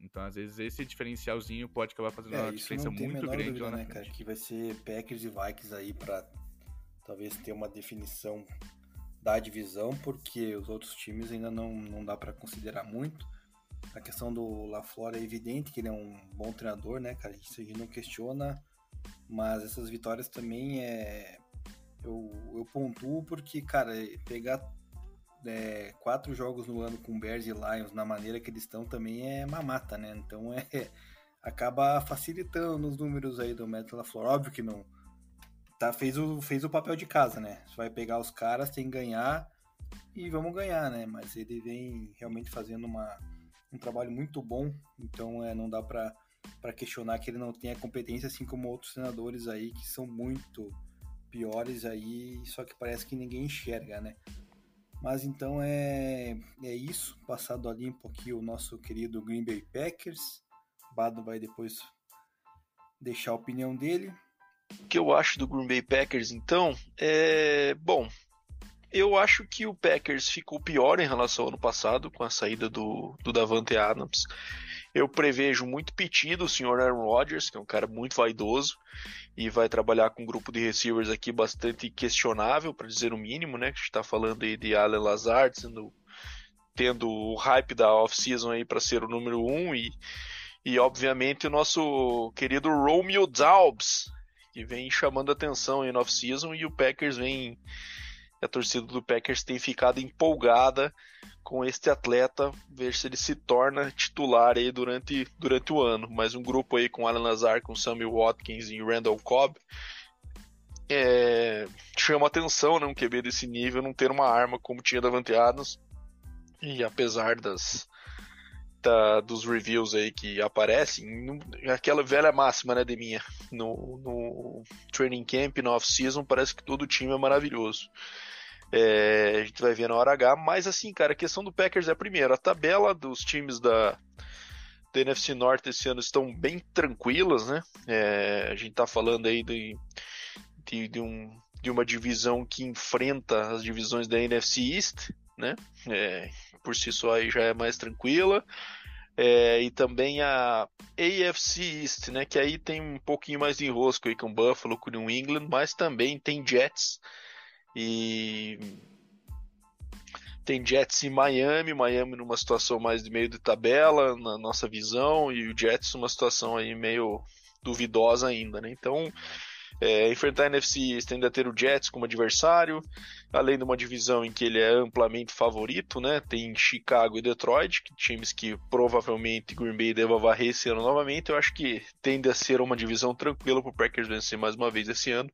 Então, às vezes, esse diferencialzinho pode acabar fazendo é, uma diferença muito grande dúvida, lá na né, frente. Cara, que vai ser Packers e Vikings aí para talvez ter uma definição da divisão, porque os outros times ainda não, não dá para considerar muito. A questão do LaFleur é evidente que ele é um bom treinador, né, cara? Isso a gente não questiona, mas essas vitórias também é. Eu, eu pontuo porque, cara, pegar é, quatro jogos no ano com Bears e Lions na maneira que eles estão também é mamata, né? Então é acaba facilitando os números aí do Metal LaFleur. Óbvio que não tá fez o fez o papel de casa, né? Você vai pegar os caras, tem que ganhar e vamos ganhar, né? Mas ele vem realmente fazendo uma, um trabalho muito bom, então é não dá para questionar que ele não tenha competência assim como outros treinadores aí que são muito piores aí, só que parece que ninguém enxerga, né? Mas então é, é isso. Passado ali um pouquinho o nosso querido Green Bay Packers. Bado vai depois deixar a opinião dele. O que eu acho do Green Bay Packers, então, é. Bom, eu acho que o Packers ficou pior em relação ao ano passado, com a saída do, do Davante Adams. Eu prevejo muito pedido o senhor Aaron Rodgers, que é um cara muito vaidoso e vai trabalhar com um grupo de receivers aqui bastante questionável, para dizer o mínimo, né? Que a gente está falando aí de Allen Lazard sendo, tendo o hype da off-season aí para ser o número um e, e obviamente o nosso querido Romeo Daubs, que vem chamando atenção no off-season e o Packers vem a torcida do Packers tem ficado empolgada com este atleta, ver se ele se torna titular aí durante, durante o ano. Mais um grupo aí com Alan Lazar, com Samuel Watkins e Randall Cobb. É, chama atenção, né, um QB desse nível não ter uma arma como tinha Davante Adams. E apesar das, da, dos reviews aí que aparecem, aquela velha máxima, né, de minha, no, no training camp, no off-season, parece que todo time é maravilhoso. É, a gente vai ver na hora H, mas assim, cara, a questão do Packers é primeiro, a tabela dos times da, da NFC Norte esse ano estão bem tranquilas, né? É, a gente tá falando aí de, de, de, um, de uma divisão que enfrenta as divisões da NFC East, né? É, por si só aí já é mais tranquila. É, e também a AFC East, né? Que aí tem um pouquinho mais de enrosco aí com Buffalo, com New England, mas também tem Jets e tem Jets em Miami, Miami numa situação mais de meio de tabela, na nossa visão, e o Jets numa situação aí meio duvidosa ainda, né? Então, É, enfrentar a NFC tende a ter o Jets como adversário, além de uma divisão em que ele é amplamente favorito, né? Tem Chicago e Detroit, que, times que provavelmente Green Bay deva varrer esse ano novamente. Eu acho que tende a ser uma divisão tranquila para o Packers vencer mais uma vez esse ano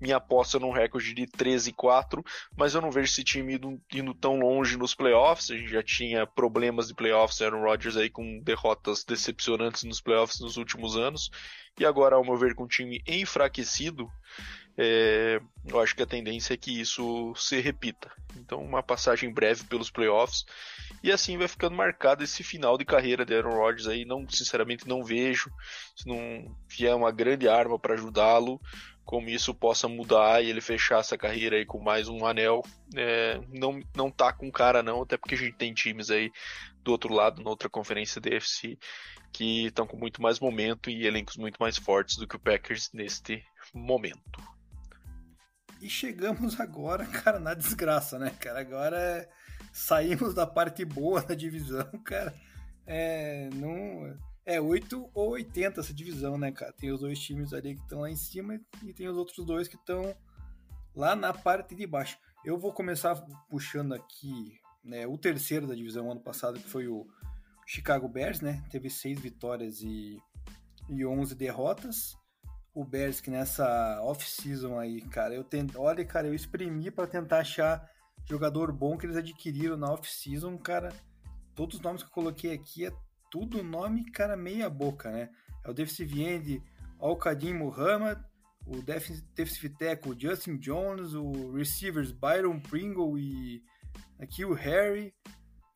minha aposta num recorde de 13-4, mas eu não vejo esse time indo, indo, tão longe nos playoffs. A gente já tinha problemas de playoffs, Aaron Rodgers aí com derrotas decepcionantes nos playoffs nos últimos anos. E agora, ao meu ver, com um time enfraquecido, é, eu acho que a tendência é que isso se repita. Então, uma passagem breve pelos playoffs e assim vai ficando marcado esse final de carreira de Aaron Rodgers aí. Não, sinceramente, não vejo se não vier uma grande arma para ajudá-lo, como isso possa mudar e ele fechar essa carreira aí com mais um anel. É, não, não tá com cara não, até porque a gente tem times aí do outro lado, na outra conferência DFC, que estão com muito mais momento e elencos muito mais fortes do que o Packers neste momento. E chegamos agora, cara, na desgraça, né, cara? Agora é... saímos da parte boa da divisão, cara. É, não é 8 ou 80 essa divisão, né, cara? Tem os dois times ali que estão lá em cima e tem os outros dois que estão lá na parte de baixo. Eu vou começar puxando aqui né, o terceiro da divisão ano passado, que foi o Chicago Bears, né? Teve seis vitórias e, e 11 derrotas. O Bears que nessa off-season aí, cara, eu tento, olha, cara, eu exprimi para tentar achar jogador bom que eles adquiriram na off-season, cara. Todos os nomes que eu coloquei aqui é tudo nome, cara, meia boca, né? É o defensive end Al-Qadim Muhammad, o defensive tackle Justin Jones, o receivers Byron Pringle e aqui o Harry,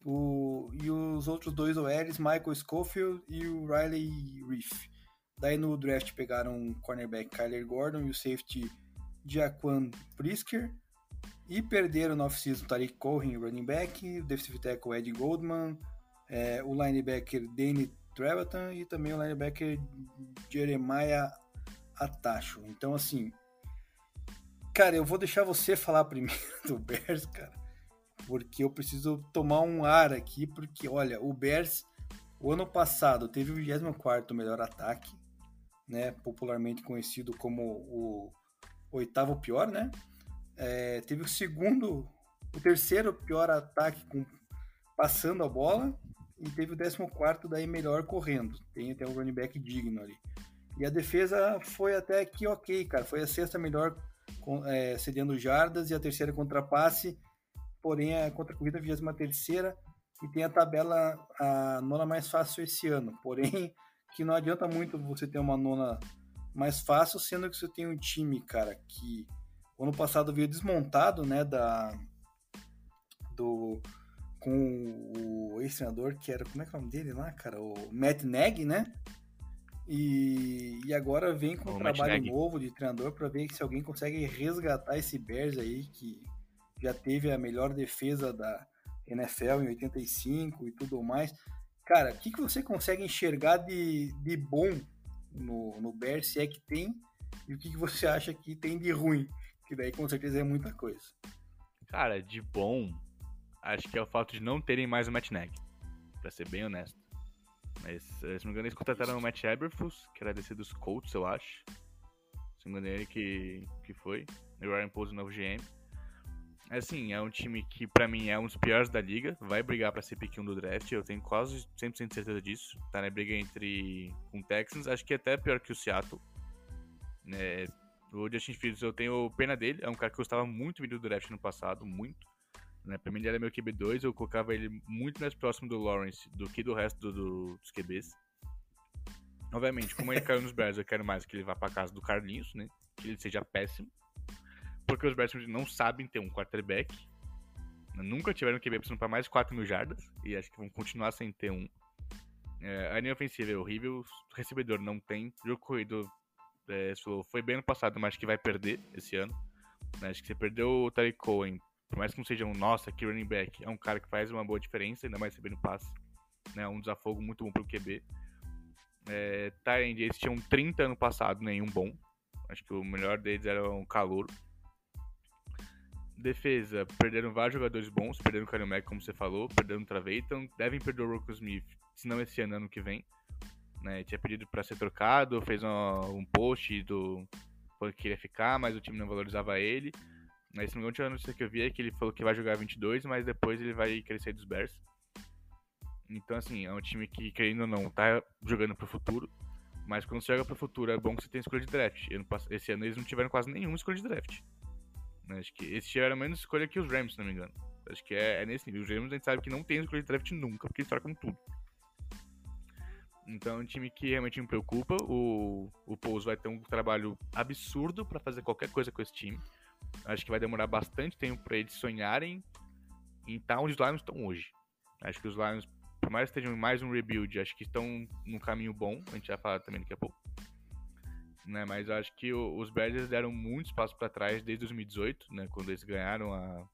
o, e os outros dois OLs, Michael Schofield e o Riley Reef. Daí no draft pegaram o cornerback Kyler Gordon e o safety Jaquan Prisker. E perderam no off-season Tariq Cohen, running back, o defensive tackle Ed Goldman, é, o linebacker Danny Trevathan e também o linebacker Jeremiah Atacho. Então, assim, cara, eu vou deixar você falar primeiro do Bears, cara, porque eu preciso tomar um ar aqui, porque, olha, o Bears, o ano passado, teve o 24 melhor ataque, né, popularmente conhecido como o oitavo pior, né, é, teve o segundo, o terceiro pior ataque com, passando a bola, e teve o 14 daí melhor correndo. Tem até um running back digno ali. E a defesa foi até que ok, cara. Foi a sexta melhor é, cedendo jardas e a terceira contra passe. Porém, a contra corrida, a 23 terceira e tem a tabela a nona mais fácil esse ano. Porém, que não adianta muito você ter uma nona mais fácil, sendo que você tem um time, cara, que o ano passado veio desmontado, né, da do com o ex-treinador, que era, como é que é o nome dele lá, cara? O Matt Nagy, né? E, e agora vem com o um trabalho novo de treinador para ver se alguém consegue resgatar esse Bears aí, que já teve a melhor defesa da NFL em 85 e tudo mais. Cara, o que, que você consegue enxergar de, de bom no, no Bears, se é que tem, e o que, que você acha que tem de ruim? Que daí com certeza é muita coisa. Cara, de bom, acho que é o fato de não terem mais o Matt Nagy, pra ser bem honesto. Mas, se não me engano, eles contrataram o Matt Eberflus, que era DC dos Colts, eu acho. Se não me engano, ele que, que foi. O Ryan Pose, o novo GM. Assim, é um time que pra mim é um dos piores da liga. Vai brigar pra ser pick 1 do draft, eu tenho quase 100% de certeza disso. Tá na briga entre com Texans, acho que é até pior que o Seattle. É, o Justin Fields, eu tenho pena dele. É um cara que gostava muito do draft no passado, muito. Né? Pra mim ele era meu QB2, eu colocava ele muito mais próximo do Lawrence do que do resto do, do, dos QBs. Obviamente, como ele caiu nos Bears, eu quero mais que ele vá pra casa do Carlinhos, né? Que ele seja péssimo. Porque os Bears não sabem ter um quarterback. Nunca tiveram QB precisando pra mais de 4 mil jardas. E acho que vão continuar sem ter um. É, a linha ofensiva é horrível. O recebedor não tem. O jogo corrido é, foi bem ano passado, mas acho que vai perder esse ano. Acho que você perdeu o Tariq Cohen por mais que não seja um, nossa, que running back, é um cara que faz uma boa diferença, ainda mais recebendo passe. Né, um desafogo muito bom pro QB. É, Tyrande, eles tinham 30 ano passado, nenhum bom. Acho que o melhor deles era um calor. Defesa, perderam vários jogadores bons, perderam o Kalil como você falou, perderam o Traveiton, devem perder o Rocco Smith, se não esse ano, ano que vem. Né, tinha pedido para ser trocado, fez um, post do, falou que queria ficar, mas o time não valorizava ele. Mas se não me engano, a notícia que eu vi é que ele falou que vai jogar 22, mas depois ele vai crescer dos Bears. Então, assim, é um time que, querendo ou não, tá jogando pro futuro. Mas quando você joga pro futuro, é bom que você tenha escolha de draft. Esse ano eles não tiveram quase nenhuma escolha de draft. Acho que esse tiveram menos escolha que os Rams, se não me engano. Acho que é, é nesse nível. Os Rams a gente sabe que não tem escolha de draft nunca, porque eles trocam tudo. Então é um time que realmente me preocupa. O, o Pouso vai ter um trabalho absurdo para fazer qualquer coisa com esse time. Acho que vai demorar bastante tempo para eles sonharem em estar onde os Lions estão hoje. Acho que os Lions, por mais que estejam mais um rebuild, acho que estão num caminho bom. A gente vai falar também daqui a pouco. Né, mas acho que o, os Bears deram muito espaço para trás desde 2018, né, quando eles ganharam a.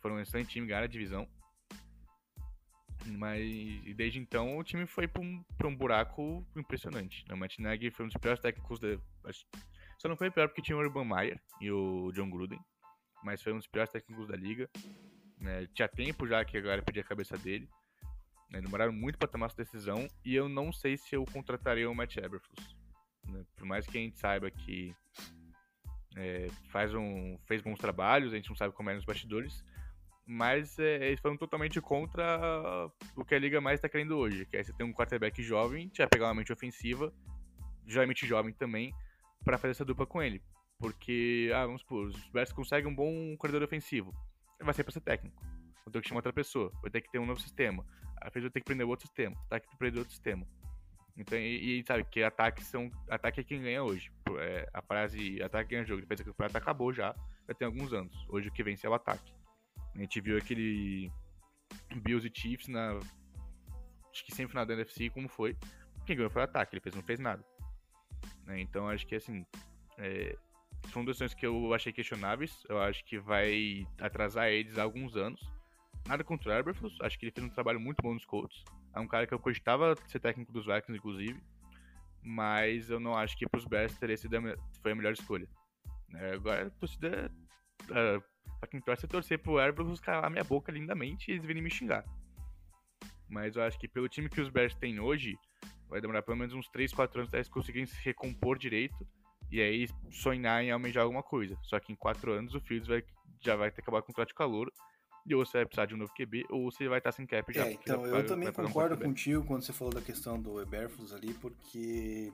Foram um excelente time, ganharam a divisão. Mas desde então o time foi para um, pra um buraco impressionante. Né? O Matt Nagy foi um dos piores técnicos da. Só não foi pior porque tinha o Urban Meyer e o John Gruden, mas foi um dos piores técnicos da liga. Né? Tinha tempo já que a galera pedia a cabeça dele. Né? Demoraram muito para tomar essa decisão e eu não sei se eu contrataria o Matt Eberflus. Né? Por mais que a gente saiba que é, faz um, fez bons trabalhos, a gente não sabe como é nos bastidores, mas é, eles foram totalmente contra o que a liga mais está querendo hoje, que é você ter um quarterback jovem, te vai pegar uma mente ofensiva, geralmente jovem também, para fazer essa dupla com ele. Porque, ah, vamos supor, os Bears conseguem um bom corredor ofensivo, vai ser para ser técnico. Vou ter que chamar outra pessoa, vai ter que ter um novo sistema. Às vezes vai ter que aprender outro sistema, tá que aprender outro sistema. Então, e, e, sabe, que ataques são. Ataque é quem ganha hoje. É, a frase ataque ganha jogo. Depois que o campeonato acabou já, já tem alguns anos. Hoje o que vence é o ataque. A gente viu aquele Bills e Chiefs na. Acho que sempre na da NFC, como foi. Quem ganhou foi o ataque, ele fez, não fez nada. Né? Então acho que assim. É, são decisões que eu achei questionáveis. Eu acho que vai atrasar eles alguns anos. Nada contra o Eberflus, acho que ele fez um trabalho muito bom nos Colts. É um cara que eu cogitava ser técnico dos Vikings, inclusive. Mas eu não acho que pros Bears teria sido a, foi a melhor escolha. É, agora a torcida. Uh, Pra quem torce, é torcer pro Airbus calar minha boca lindamente e eles virem me xingar. Mas eu acho que pelo time que os Bears têm hoje, vai demorar pelo menos uns 3, 4 anos até eles conseguirem se recompor direito e aí sonhar em almejar alguma coisa. Só que em 4 anos o Fields vai, já vai ter com o contrato de calor e ou você vai precisar de um novo QB ou você vai estar sem cap já. É, então eu também concordo um contigo quando você falou da questão do Eberflus ali, porque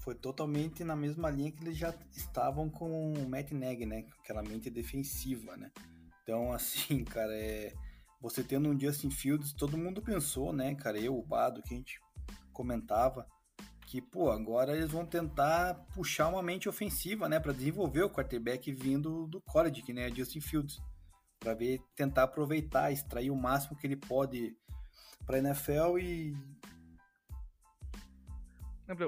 foi totalmente na mesma linha que eles já estavam com o Matt Neg, né? Aquela mente defensiva, né? Então, assim, cara, é... você tendo um Justin Fields, todo mundo pensou, né, cara? Eu, o Bado, que a gente comentava, que, pô, agora eles vão tentar puxar uma mente ofensiva, né? para desenvolver o quarterback vindo do college, que nem é Justin Fields. Para ver, tentar aproveitar, extrair o máximo que ele pode pra NFL e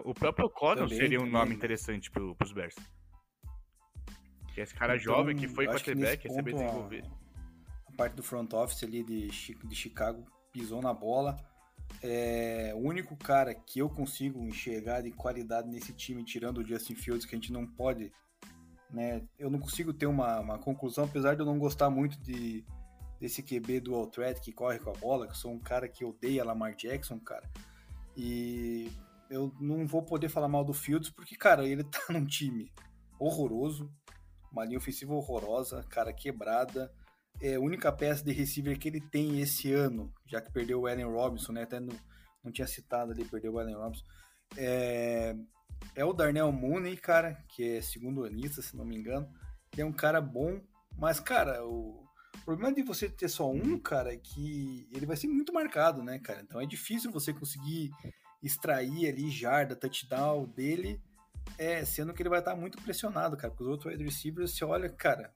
o próprio Connell seria um nome interessante pro, pros Bears. Que é esse cara então, jovem que foi quarterback, ia saber desenvolver. A, a parte do front office ali de, de Chicago pisou na bola. É, o único cara que eu consigo enxergar de qualidade nesse time, tirando o Justin Fields, que a gente não pode, né? Eu não consigo ter uma, uma conclusão, apesar de eu não gostar muito de, desse QB dual threat que corre com a bola, que eu sou um cara que odeia Lamar Jackson, cara. E eu não vou poder falar mal do Fields, porque, cara, ele tá num time horroroso, uma linha ofensiva horrorosa, cara quebrada. É a única peça de receiver que ele tem esse ano, já que perdeu o Allen Robinson, né? Até não, não tinha citado ali, perdeu o Allen Robinson. É, é o Darnell Mooney, cara, que é segundo anista, se não me engano. Ele é um cara bom, mas, cara, o, problema de você ter só um, cara, é que ele vai ser muito marcado, né, cara? Então é difícil você conseguir extrair ali jarda, touchdown dele, é, sendo que ele vai estar muito pressionado, cara, porque os outros wide receivers, você olha, cara,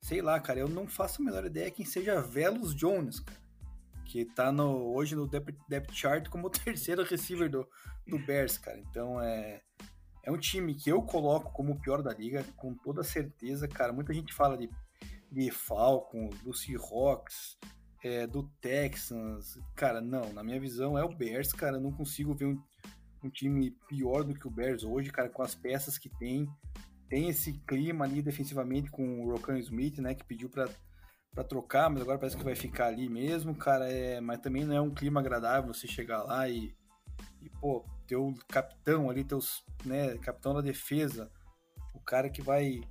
sei lá, cara, eu não faço a melhor ideia quem seja Velos Jones, cara, que tá no, hoje no depth, chart como o terceiro receiver do, do Bears, cara, então é, é um time que eu coloco como o pior da liga, com toda certeza, cara, muita gente fala de, de Falcon, do Seahawks, é, do Texans. Cara, não, na minha visão é o Bears, cara. Eu não consigo ver um, um time pior do que o Bears hoje, cara, com as peças que tem. Tem esse clima ali defensivamente com o Rokan Smith, né, que pediu para para trocar, mas agora parece que vai ficar ali mesmo, cara. É, mas também não é um clima agradável você chegar lá e, e pô, teu capitão ali, teus, né, capitão da defesa, cara que vai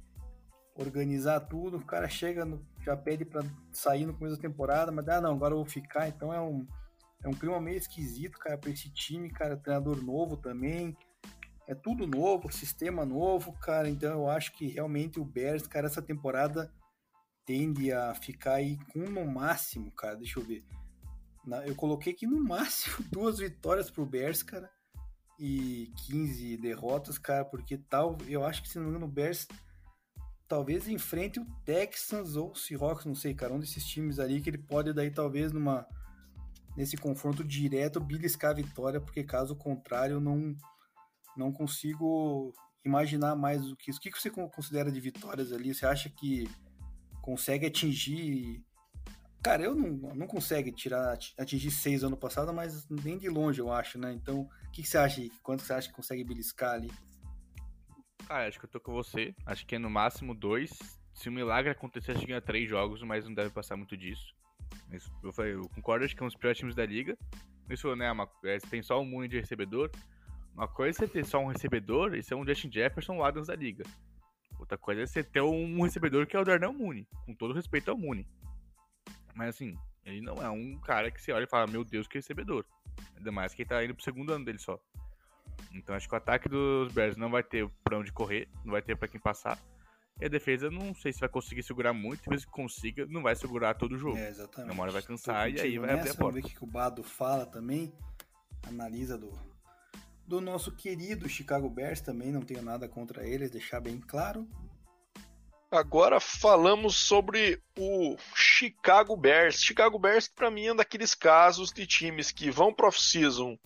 organizar tudo, o cara chega, no, já pede para sair no começo da temporada, mas ah, não, agora eu vou ficar, então é um, é um clima meio esquisito, cara, para esse time, cara, treinador novo também, é tudo novo, sistema novo, cara, então eu acho que realmente o Bears, cara, essa temporada tende a ficar aí com no máximo, cara, deixa eu ver, eu coloquei aqui no máximo duas vitórias pro Bears, cara, e 15 derrotas, cara, porque tal, eu acho que se não me engano o Bears talvez enfrente o Texans ou o Seahawks, não sei, cara, um desses times ali que ele pode daí talvez numa nesse confronto direto beliscar a vitória, porque caso contrário não não consigo imaginar mais do que isso. O que você considera de vitórias ali? Você acha que consegue atingir Cara, eu não, não consegue tirar, atingir seis ano passado, mas nem de longe, eu acho, né? Então, o que, que você acha? Quanto você acha que consegue beliscar ali? Ah, acho que eu tô com você. Acho que é no máximo dois. Se um milagre acontecer, acho que ganha três jogos, mas não deve passar muito disso. Mas eu, falei, eu concordo, acho que é um dos piores times da liga. Isso, né, uma, é, tem só um mundo de recebedor. Uma coisa é ter só um recebedor e ser um Justin Jefferson o Adams da liga. Outra coisa é você ter um recebedor que é o Darnell Mooney, com todo respeito ao Mooney. Mas assim, ele não é um cara que você olha e fala, meu Deus, que recebedor. Ainda mais que ele tá indo pro segundo ano dele só. Então acho que o ataque dos Bears não vai ter pra onde correr, não vai ter para quem passar. E a defesa não sei se vai conseguir segurar muito, mesmo que consiga, não vai segurar todo o jogo. É, exatamente. Uma hora vai cansar e aí vai nessa, abrir a porta. Vamos ver o que o Bado fala também, analisa do, do nosso querido Chicago Bears também, não tenho nada contra eles, deixar bem claro. Agora falamos sobre o Chicago Bears. Chicago Bears, para mim, é um daqueles casos de times que vão pro off-season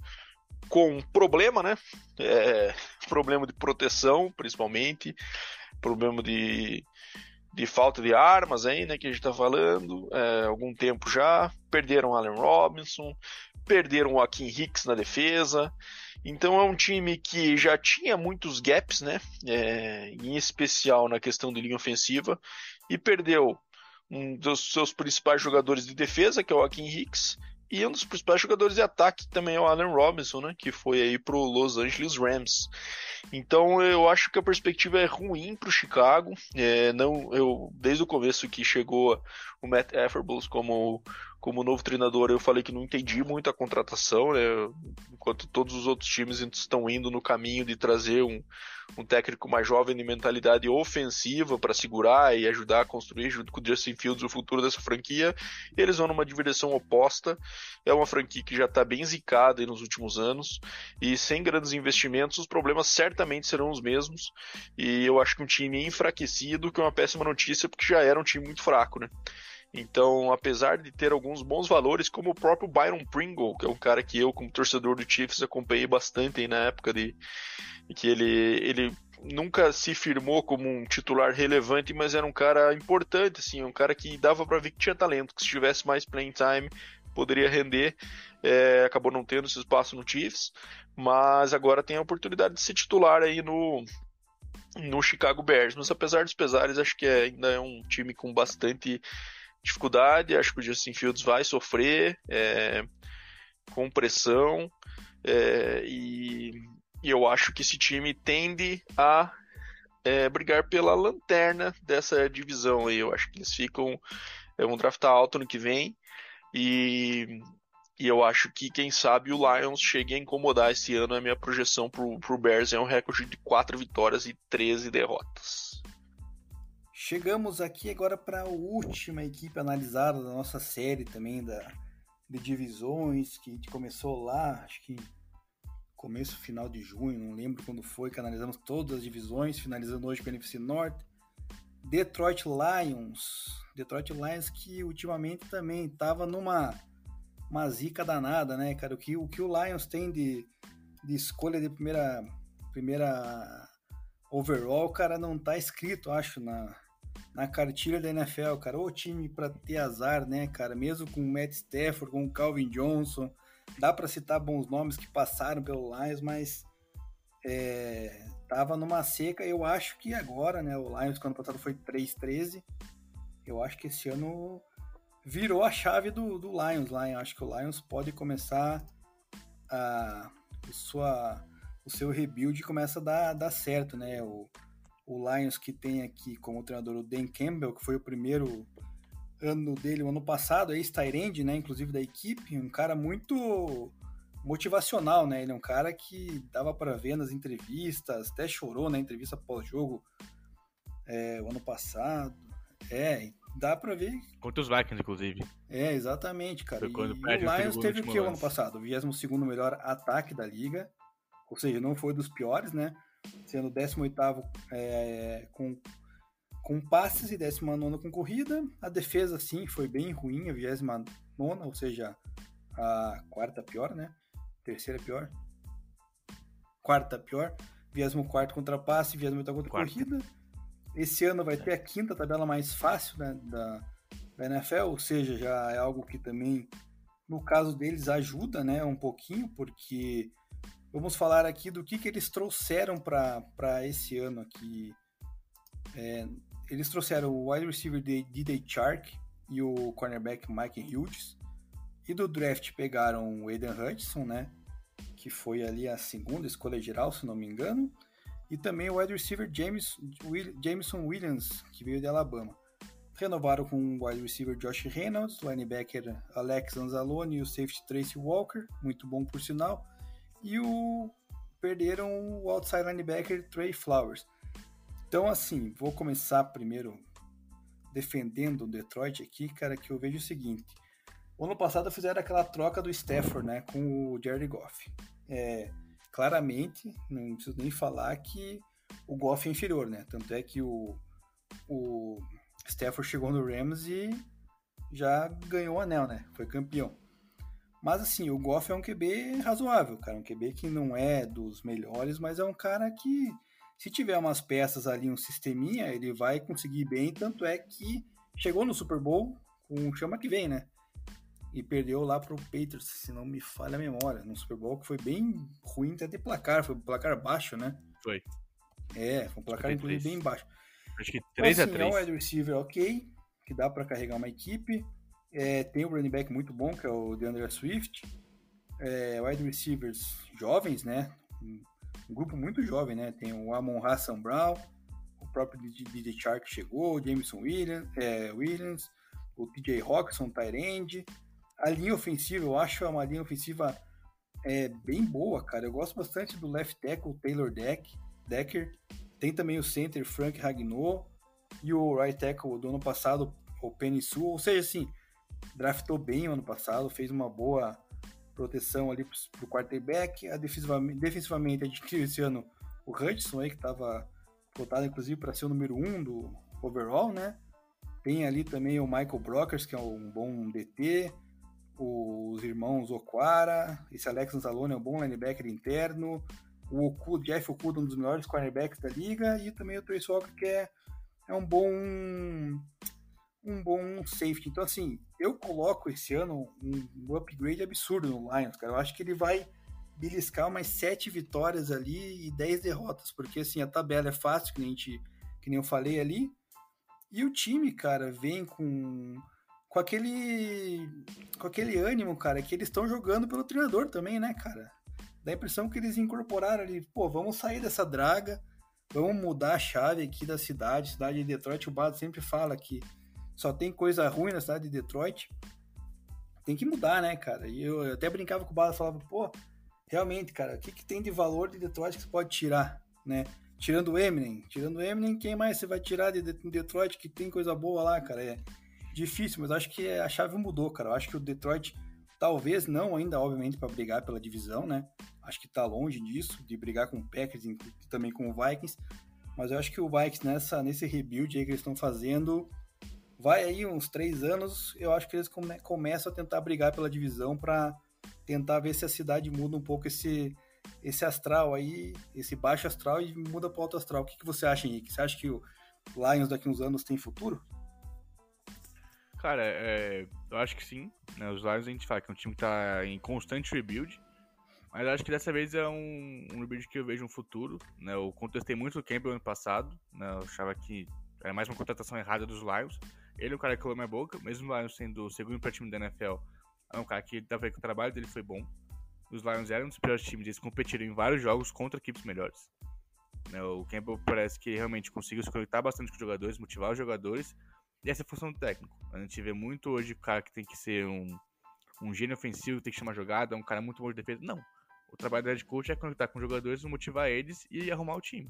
com problema, né? É, problema de proteção, principalmente, problema de, de falta de armas aí, né? Que a gente tá falando, é, algum tempo já. Perderam Allen Robinson, perderam o Joaquim Hicks na defesa. Então é um time que já tinha muitos gaps, né? É, em especial na questão de linha ofensiva, e perdeu um dos seus principais jogadores de defesa, que é o Joaquim Hicks, e um dos principais jogadores de ataque também é o Allen Robinson, né? Que foi aí pro Los Angeles Rams. Então eu acho que a perspectiva é ruim pro Chicago. É, não, eu desde o começo que chegou o Matt Eberflus como como novo treinador, eu falei que não entendi muito a contratação, né? Enquanto todos os outros times estão indo no caminho de trazer um, um técnico mais jovem de mentalidade ofensiva para segurar e ajudar a construir junto com o Justin Fields o futuro dessa franquia, eles vão numa direção oposta. É uma franquia que já está bem zicada nos últimos anos e sem grandes investimentos, os problemas certamente serão os mesmos. E eu acho que um time enfraquecido, que é uma péssima notícia, porque já era um time muito fraco, né? Então, apesar de ter alguns bons valores, como o próprio Byron Pringle, que é um cara que eu, como torcedor do Chiefs, acompanhei bastante aí na época de, que ele, ele nunca se firmou como um titular relevante, mas era um cara importante, assim, um cara que dava para ver que tinha talento, que se tivesse mais playing time poderia render. É, acabou não tendo esse espaço no Chiefs, mas agora tem a oportunidade de ser titular aí no, no Chicago Bears. Mas apesar dos pesares, acho que é, ainda é um time com bastante dificuldade. Acho que o Justin Fields vai sofrer é, com pressão é, e, e, eu acho que esse time tende a é, brigar pela lanterna dessa divisão. Aí. Eu acho que eles ficam é, vão draftar alto no que vem e, e eu acho que quem sabe o Lions chegue a incomodar esse ano. A minha projeção para o Bears é um recorde de 4 vitórias e 13 derrotas. Chegamos aqui agora para a última equipe analisada da nossa série também da, de divisões, que a começou lá, acho que começo, final de junho, não lembro quando foi que analisamos todas as divisões, finalizando hoje com o NFC Norte. Detroit Lions, Detroit Lions que ultimamente também estava numa uma zica danada, né, cara? O que o, que o Lions tem de, de escolha de primeira, primeira overall, cara, não tá escrito, acho, na, na cartilha da NFL, cara. O time para ter azar, né, cara? Mesmo com o Matt Stafford, com o Calvin Johnson, dá para citar bons nomes que passaram pelo Lions, mas é, tava numa seca. Eu acho que agora, né? O Lions, quando passado foi 3-13. Eu acho que esse ano virou a chave do, do Lions lá. Eu acho que o Lions pode começar a, a sua, o seu rebuild começa a dar, dar certo, né? O, o Lions que tem aqui como treinador o Dan Campbell, que foi o primeiro ano dele, o ano passado, é ex-Tyrande, né, inclusive da equipe, um cara muito motivacional, né? Ele é um cara que dava para ver nas entrevistas, até chorou na entrevista pós-jogo é, o ano passado. É, dá para ver. Contra os Vikings, inclusive. É, exatamente, cara. E o Lions teve o que o ano passado? O 22 melhor ataque da liga, ou seja, não foi dos piores, né? Sendo 18 é, com, com passes e 19 com corrida. A defesa, sim, foi bem ruim, a 29, ou seja, a quarta pior, né? Terceira pior. Quarta pior. 24 contra passe, 28 contra Quarta. corrida. Esse ano vai ter a quinta tabela mais fácil né, da, da NFL, ou seja, já é algo que também, no caso deles, ajuda né, um pouquinho, porque vamos falar aqui do que, que eles trouxeram para esse ano aqui. É, eles trouxeram o wide receiver D.J. Chark e o cornerback Mike Hughes. E do draft pegaram o Aiden Hudson, né? Que foi ali a segunda escolha geral, se não me engano. E também o wide receiver James, Will, Jameson Williams, que veio de Alabama. Renovaram com o wide receiver Josh Reynolds, linebacker Alex Anzalone e o safety Tracy Walker, muito bom por sinal. E o perderam o outside linebacker Trey Flowers. Então, assim, vou começar primeiro defendendo o Detroit aqui, cara, que eu vejo o seguinte. O ano passado fizeram aquela troca do Stafford, né, com o Jared Goff. É, claramente, não preciso nem falar que o Goff é inferior, né? Tanto é que o, o Stafford chegou no Rams e já ganhou o anel, né? Foi campeão. Mas assim, o Goff é um QB razoável, cara. Um QB que não é dos melhores, mas é um cara que, se tiver umas peças ali, um sisteminha, ele vai conseguir bem. Tanto é que chegou no Super Bowl com chama que vem, né? e perdeu lá pro Patriots, se não me falha a memória, no Super Bowl, que foi bem ruim até de placar, foi um placar baixo, né? Foi. É, foi um placar inclusive bem baixo. Acho que 3 então, assim, a 3 É um wide receiver ok, que dá para carregar uma equipe. É, tem um running back muito bom, que é o DeAndre Swift. É, wide receivers jovens, né? Um, um, grupo muito jovem, né? Tem o Amon Hassan Brown, o próprio DJ Chark chegou, o Jameson Williams, é, Williams o TJ Rockson, Tyrande, a linha ofensiva, eu acho uma linha ofensiva é, bem boa, cara. Eu gosto bastante do left tackle Taylor Deck, Decker. Tem também o center Frank Ragnot e o right tackle do ano passado, o Penny Sue. Ou seja, assim, draftou bem o ano passado, fez uma boa proteção ali pro quarterback. A defensivamente, defensivamente adquiriu esse ano o Hudson aí, que estava votado inclusive para ser o número um do overall, né? Tem ali também o Michael Brockers, que é um bom DT os irmãos Okwara, esse Alex Anzalone é um bom linebacker interno, o Oku, Jeff Okuda, um dos melhores cornerbacks da liga, e também o Trace Walker, que é, é um bom um bom safety. Então, assim, eu coloco esse ano um, upgrade absurdo no Lions, cara. Eu acho que ele vai beliscar umas sete vitórias ali e dez derrotas, porque, assim, a tabela é fácil, que nem, gente, que nem eu falei ali, e o time, cara, vem com com aquele com aquele ânimo, cara, que eles estão jogando pelo treinador também, né, cara? Dá a impressão que eles incorporaram ali, pô, vamos sair dessa draga, vamos mudar a chave aqui da cidade, cidade de Detroit. O Bado sempre fala que só tem coisa ruim na cidade de Detroit. Tem que mudar, né, cara? E eu, até brincava com o Bado, falava, pô, realmente, cara, o que, que tem de valor de Detroit que você pode tirar, né? Tirando o Eminem, tirando o Eminem, quem mais você vai tirar de Detroit que tem coisa boa lá, cara? É, difícil, mas acho que a chave mudou, cara. Eu acho que o Detroit, talvez não ainda, obviamente, para brigar pela divisão, né? Acho que tá longe disso, de brigar com o Packers e também com o Vikings. Mas eu acho que o Vikings, nessa, nesse rebuild aí que eles estão fazendo, vai aí uns três anos, eu acho que eles come, começam a tentar brigar pela divisão para tentar ver se a cidade muda um pouco esse, esse astral aí, esse baixo astral e muda para alto astral. O que, que você acha, Henrique? Você acha que o Lions daqui uns anos tem futuro? Cara, é, eu acho que sim. Né? Os Lions a gente fala que é um time que tá em constante rebuild. Mas acho que dessa vez é um, um rebuild que eu vejo um futuro. Né? Eu contestei muito o Campbell ano passado. Né? Eu achava que era mais uma contratação errada dos Lions. Ele é um cara que calou minha boca, mesmo o Lions sendo o segundo para time da NFL. É um cara que dá pra ver que o trabalho dele foi bom. Os Lions eram um dos piores times, eles competiram em vários jogos contra equipes melhores. Né? O Campbell parece que realmente conseguiu se conectar bastante com os jogadores, motivar os jogadores, e essa é a função do técnico. A gente vê muito hoje o cara que tem que ser um, um gênio ofensivo, tem que chamar jogada, um cara muito bom de defesa. Não. O trabalho do head coach é conectar com os jogadores, motivar eles e arrumar o time.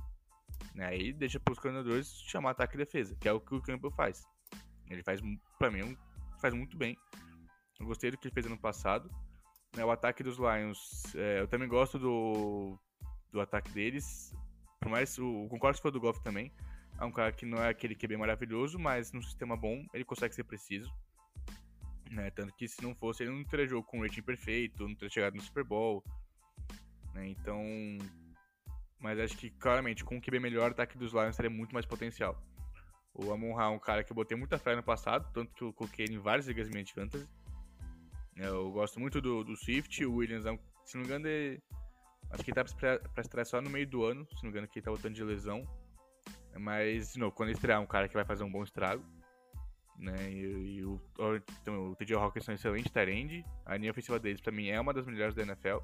Né? Aí deixa para os coordenadores chamar ataque e defesa, que é o que o Campbell faz. Ele faz, para mim, faz muito bem. Eu gostei do que ele fez ano passado. Né, o ataque dos Lions, é, eu também gosto do, do ataque deles. Por mais, o, concordo que foi do Golf também. É um cara que não é aquele QB maravilhoso, mas num sistema bom ele consegue ser preciso. Né, tanto que se não fosse, ele não teria jogo com um rating perfeito, não teria chegado no Super Bowl. Né, então. Mas acho que claramente com um QB melhor, o ataque dos Lions teria muito mais potencial. O Amon Ra é um cara que eu botei muita fé no passado, tanto que eu coloquei ele em várias ligas de fantasy. Eu gosto muito do, do Swift, o Williams, é se não me engano, ele, acho que ele tá pra, estrear só no meio do ano, se não me engano, que ele tá voltando de lesão. Mas, novo, quando ele estrear, é um cara que vai fazer um bom estrago. Né? E, e o, então, o TJ Hawkins é um excelente end. A linha ofensiva deles, pra mim, é uma das melhores da NFL.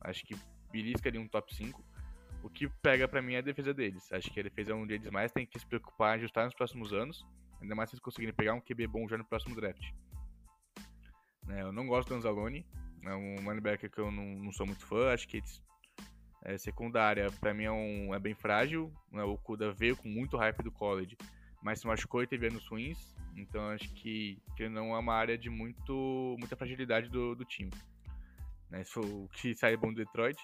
Acho que belisca ali um top 5. O que pega para mim é a defesa deles. Acho que a defesa é um deles mais tem que se preocupar em ajustar nos próximos anos. Ainda mais se eles conseguirem pegar um QB bom já no próximo draft. É, eu não gosto do Anzalone. É um linebacker que eu não, não sou muito fã. Acho que é, secundária, para mim, é, um, é bem frágil. Né? O Kuda veio com muito hype do college, mas se machucou e teve anos ruins. Então acho que, que não é uma área de muito, muita fragilidade do, do time. Né? For o que sai bom do Detroit.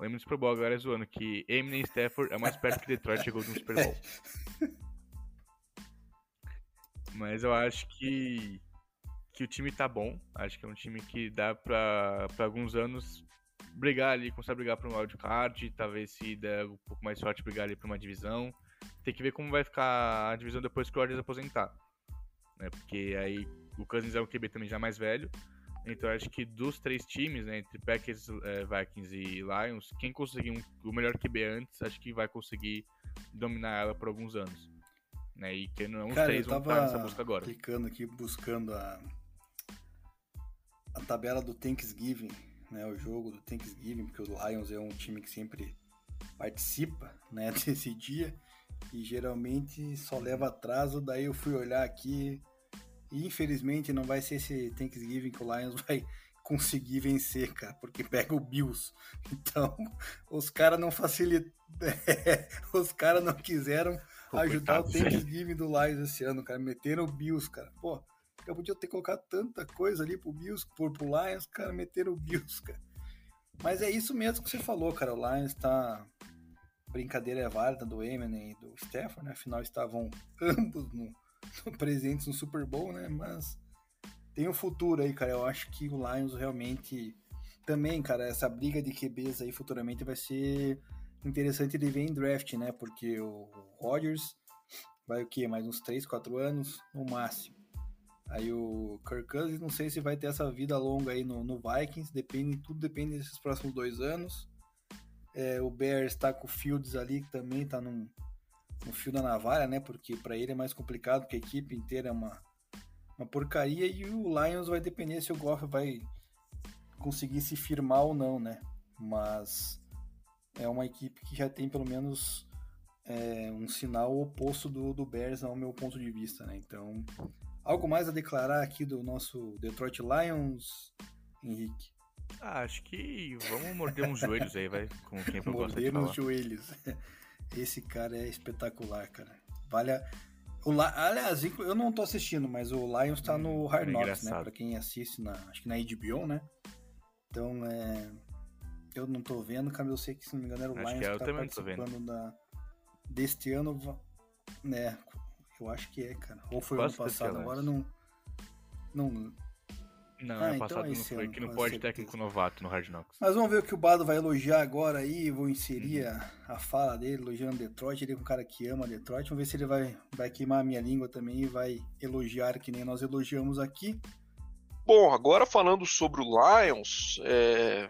Lembro do Super Bowl agora zoando que Eminem Stafford é mais perto que Detroit chegou no Super Bowl. Mas eu acho que, que o time tá bom. Acho que é um time que dá pra, pra alguns anos brigar ali, a brigar pra um wildcard, talvez se der um pouco mais sorte brigar ali pra uma divisão. Tem que ver como vai ficar a divisão depois que o Rodgers aposentar. Né? Porque aí o Cousins é um QB também já mais velho. Então acho que dos três times, né, entre Packers, é, Vikings e Lions, quem conseguir um, o melhor QB antes, acho que vai conseguir dominar ela por alguns anos. Né, e que não, os Cara, três vão estar nessa busca agora. clicando aqui, buscando a, a tabela do Thanksgiving, né, o jogo do Thanksgiving, porque o Lions é um time que sempre participa né, desse dia e geralmente só leva atraso. Daí eu fui olhar aqui, e infelizmente não vai ser esse Thanksgiving que o Lions vai conseguir vencer, cara, porque pega o Bills. Então, os caras não facilitam. os caras não quiseram ajudar o Thanksgiving do Lions esse ano, cara. Meteram o Bills, cara. Pô, eu podia ter colocado tanta coisa ali pro Bills, por, pro Lions, cara, meteram o Bills, cara. Mas é isso mesmo que você falou, cara. O Lions tá. Brincadeira é válida do Eminem e do Stafford, né? Afinal, estavam ambos no, presentes no Super Bowl, né? Mas tem um futuro aí, cara. Eu acho que o Lions realmente também, cara, essa briga de QBs aí futuramente vai ser interessante de ver em draft, né? Porque o Rodgers vai o quê? Mais uns 3, 4 anos no máximo. Aí o Kirk Cousins, não sei se vai ter essa vida longa aí no, no Vikings, depende, tudo depende desses próximos dois anos. É, o Bears tá com o Fields ali, que também tá num, no fio da navalha, né? Porque para ele é mais complicado, porque a equipe inteira é uma, uma porcaria e o Lions vai depender se o Goff vai conseguir se firmar ou não, né? Mas é uma equipe que já tem pelo menos é, um sinal oposto do, do Bears ao meu ponto de vista, né? Então, algo mais a declarar aqui do nosso Detroit Lions, Henrique? Ah, acho que vamos morder uns joelhos aí, vai, com quem eu gosto de falar. Morder uns joelhos. Esse cara é espetacular, cara. Vale a... O La... Aliás, eu não tô assistindo, mas o Lions tá no Hard é Knocks, né? Pra quem assiste, na... acho que na HBO, né? Então, é... Eu não tô vendo, cara, eu sei que, se não me engano, era o acho Lions que, é, que tá participando da... deste ano, né? Eu acho que é, cara. Ou foi o ano passado, agora não... Não, não, ah, ano então passado é não foi, que não pode certeza. técnico novato no Hard Knocks. Mas vamos ver o que o Bado vai elogiar agora aí, vou inserir uhum. a, a, fala dele, elogiando Detroit, ele é um cara que ama Detroit, vamos ver se ele vai, vai queimar a minha língua também e vai elogiar que nem nós elogiamos aqui. Bom, agora falando sobre o Lions, é...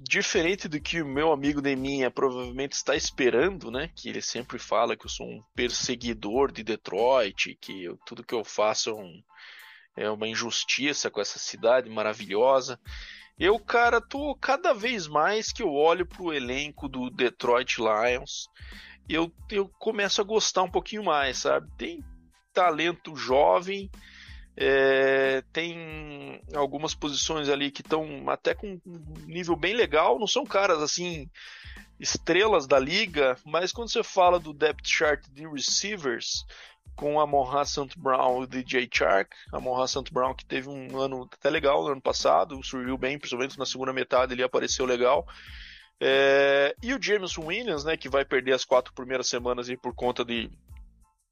diferente do que o meu amigo Neminha provavelmente está esperando, né, que ele sempre fala que eu sou um perseguidor de Detroit, que eu, tudo que eu faço é um é uma injustiça com essa cidade maravilhosa. Eu, cara, tô cada vez mais que eu olho pro elenco do Detroit Lions, eu, eu começo a gostar um pouquinho mais, sabe? Tem talento jovem, é, tem algumas posições ali que estão até com um nível bem legal, não são caras assim estrelas da liga, mas quando você fala do depth chart de receivers, com a Monra Sant Brown e o DJ Chark. A Monra Sant Brown que teve um ano até legal no ano passado, surgiu bem, principalmente na segunda metade ele apareceu legal. É, e o Jameson Williams, né, que vai perder as quatro primeiras semanas aí por conta de,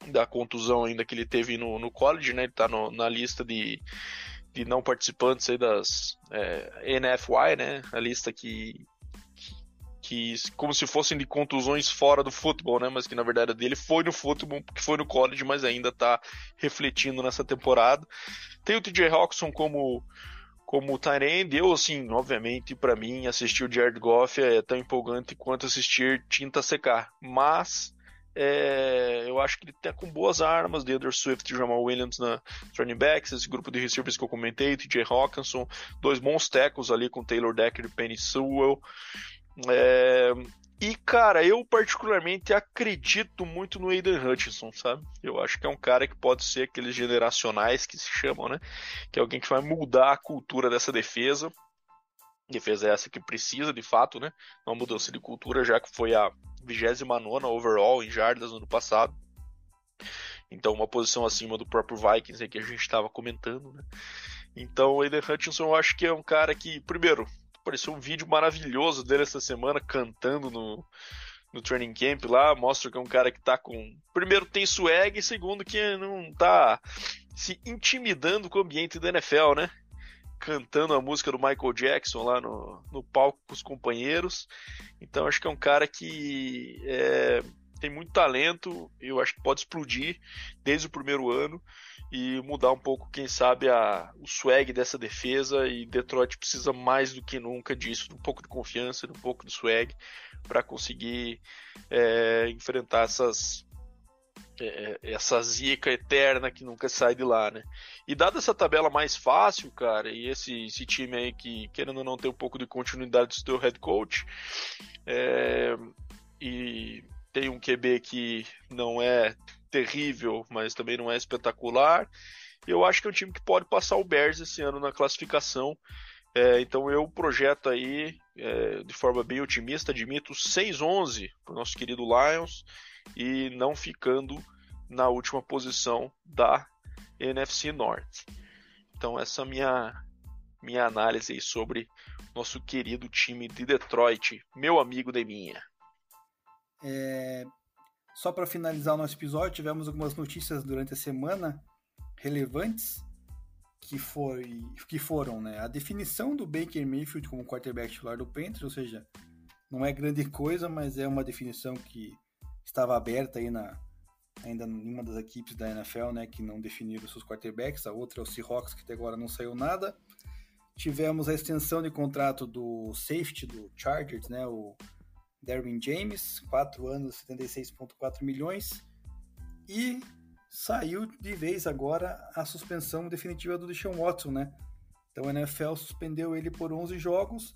da contusão ainda que ele teve no, no college, né, ele tá no, na lista de, de não participantes aí das é, NFY, né, a lista que que como se fossem de contusões fora do futebol, né? Mas que na verdade dele foi no futebol, que foi no college, mas ainda tá refletindo nessa temporada. Tem o TJ Hawkinson como como Tyrande, eu assim, obviamente, para mim assistir o Jared Goff é tão empolgante quanto assistir tinta secar, mas é, eu acho que ele tá com boas armas, Deandre Swift e Jamal Williams na running backs, esse grupo de receivers que eu comentei, TJ Hawkinson, dois bons tackles ali com Taylor Decker e Penny Sewell. É, e, cara, eu particularmente acredito muito no Aiden Hutchinson, sabe? Eu acho que é um cara que pode ser aqueles generacionais que se chamam, né? Que é alguém que vai mudar a cultura dessa defesa. Defesa essa que precisa, de fato, né? Uma mudança de cultura, já que foi a 29 overall em jardas no ano passado. Então, uma posição acima do próprio Vikings aí que a gente estava comentando, né? Então, o Aiden Hutchinson eu acho que é um cara que, primeiro, apareceu um vídeo maravilhoso dele essa semana cantando no, no training camp lá. Mostra que é um cara que tá com. Primeiro, tem swag, e segundo, que não tá se intimidando com o ambiente da NFL, né? Cantando a música do Michael Jackson lá no, no palco com os companheiros. Então, acho que é um cara que é, tem muito talento. Eu acho que pode explodir desde o primeiro ano e mudar um pouco, quem sabe, a, o swag dessa defesa. E Detroit precisa mais do que nunca disso, de um pouco de confiança, de um pouco de swag, para conseguir é, enfrentar essas, é, essa zica eterna que nunca sai de lá, né? E dada essa tabela mais fácil, cara, e esse, esse time aí que, querendo ou não, ter um pouco de continuidade do seu head coach, é, e tem um QB que não é terrível, mas também não é espetacular. Eu acho que é um time que pode passar o Bears esse ano na classificação. É, então eu projeto aí, é, de forma bem otimista, admito 6-11 para o nosso querido Lions e não ficando na última posição da NFC Norte. Então essa é minha, minha análise aí sobre nosso querido time de Detroit, meu amigo de minha. É, só para finalizar o nosso episódio, tivemos algumas notícias durante a semana relevantes que, foi, que foram né, a definição do Baker Mayfield como quarterback titular do Panthers, ou seja, não é grande coisa, mas é uma definição que estava aberta aí na ainda em uma das equipes da NFL, né, que não definiram seus quarterbacks, a outra é o Seahawks, que até agora não saiu nada. Tivemos a extensão de contrato do safety do Chargers, né, o Derwin James, 4 anos, 76,4 milhões. E saiu de vez agora a suspensão definitiva do Deshaun Watson, né? Então a NFL suspendeu ele por 11 jogos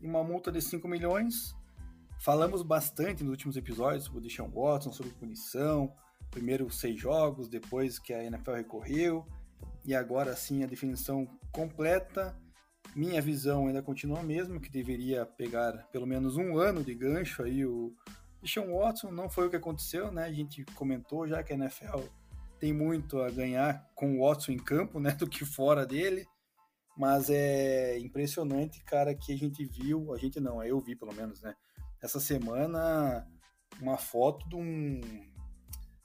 e uma multa de 5 milhões. Falamos bastante nos últimos episódios sobre o Deshaun Watson, sobre punição. Primeiro seis jogos, depois que a NFL recorreu. E agora sim a definição completa. Minha visão ainda continua a mesma, que deveria pegar pelo menos um ano de gancho aí o Sean Watson. Não foi o que aconteceu, né? A gente comentou já que a NFL tem muito a ganhar com o Watson em campo, né? Do que fora dele. Mas é impressionante, cara, que a gente viu, a gente não, eu vi pelo menos, né? Essa semana, uma foto de um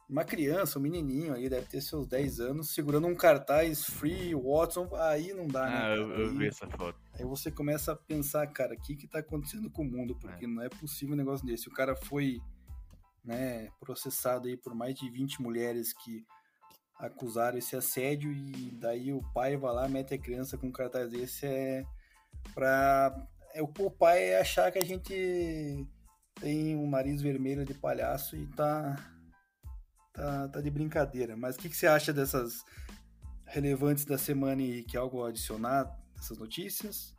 uma criança, um menininho aí, deve ter seus 10 anos, segurando um cartaz Free Watson, aí não dá, né? Ah, eu, eu, vi essa foto. Aí você começa a pensar, cara, o que que tá acontecendo com o mundo? Porque é. não é possível um negócio desse. O cara foi, né, processado aí por mais de 20 mulheres que acusaram esse assédio e daí o pai vai lá, mete a criança com um cartaz desse, é pra... É, o pai é achar que a gente tem um nariz vermelho de palhaço e tá tá, tá de brincadeira. Mas o que, que você acha dessas relevantes da semana e que algo adicionar nessas notícias?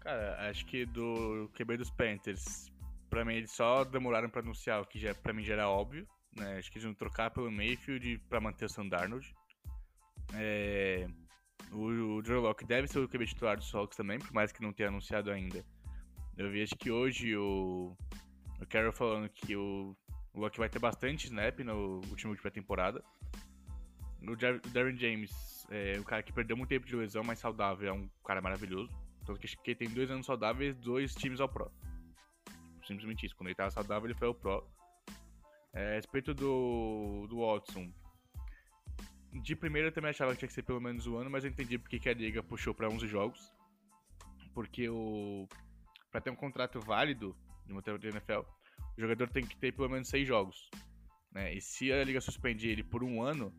Cara, acho que do QB dos Panthers, pra mim eles só demoraram pra anunciar o que já, pra mim já era óbvio. Né? Acho que eles vão trocar pelo Mayfield pra manter o Sam Darnold. É... O, o Drew Locke deve ser o QB titular dos Hawks também, por mais que não tenha anunciado ainda. Eu vi acho que hoje o, o Carroll falando que o, o Locke vai ter bastante snap no último da temporada. O Darren James, é, o cara que perdeu muito tempo de lesão, mas saudável, é um cara maravilhoso. Tanto que, tem dois anos saudáveis, dois times ao Pro. Simplesmente isso. Quando ele tava saudável, ele foi ao Pro. É, a respeito do, do Watson, de primeira eu também achava que tinha que ser pelo menos um ano, mas eu entendi porque que a liga puxou para 11 jogos. Porque o para ter um contrato válido de uma da NFL, o jogador tem que ter pelo menos 6 jogos. Né? E se a liga suspender ele por um ano,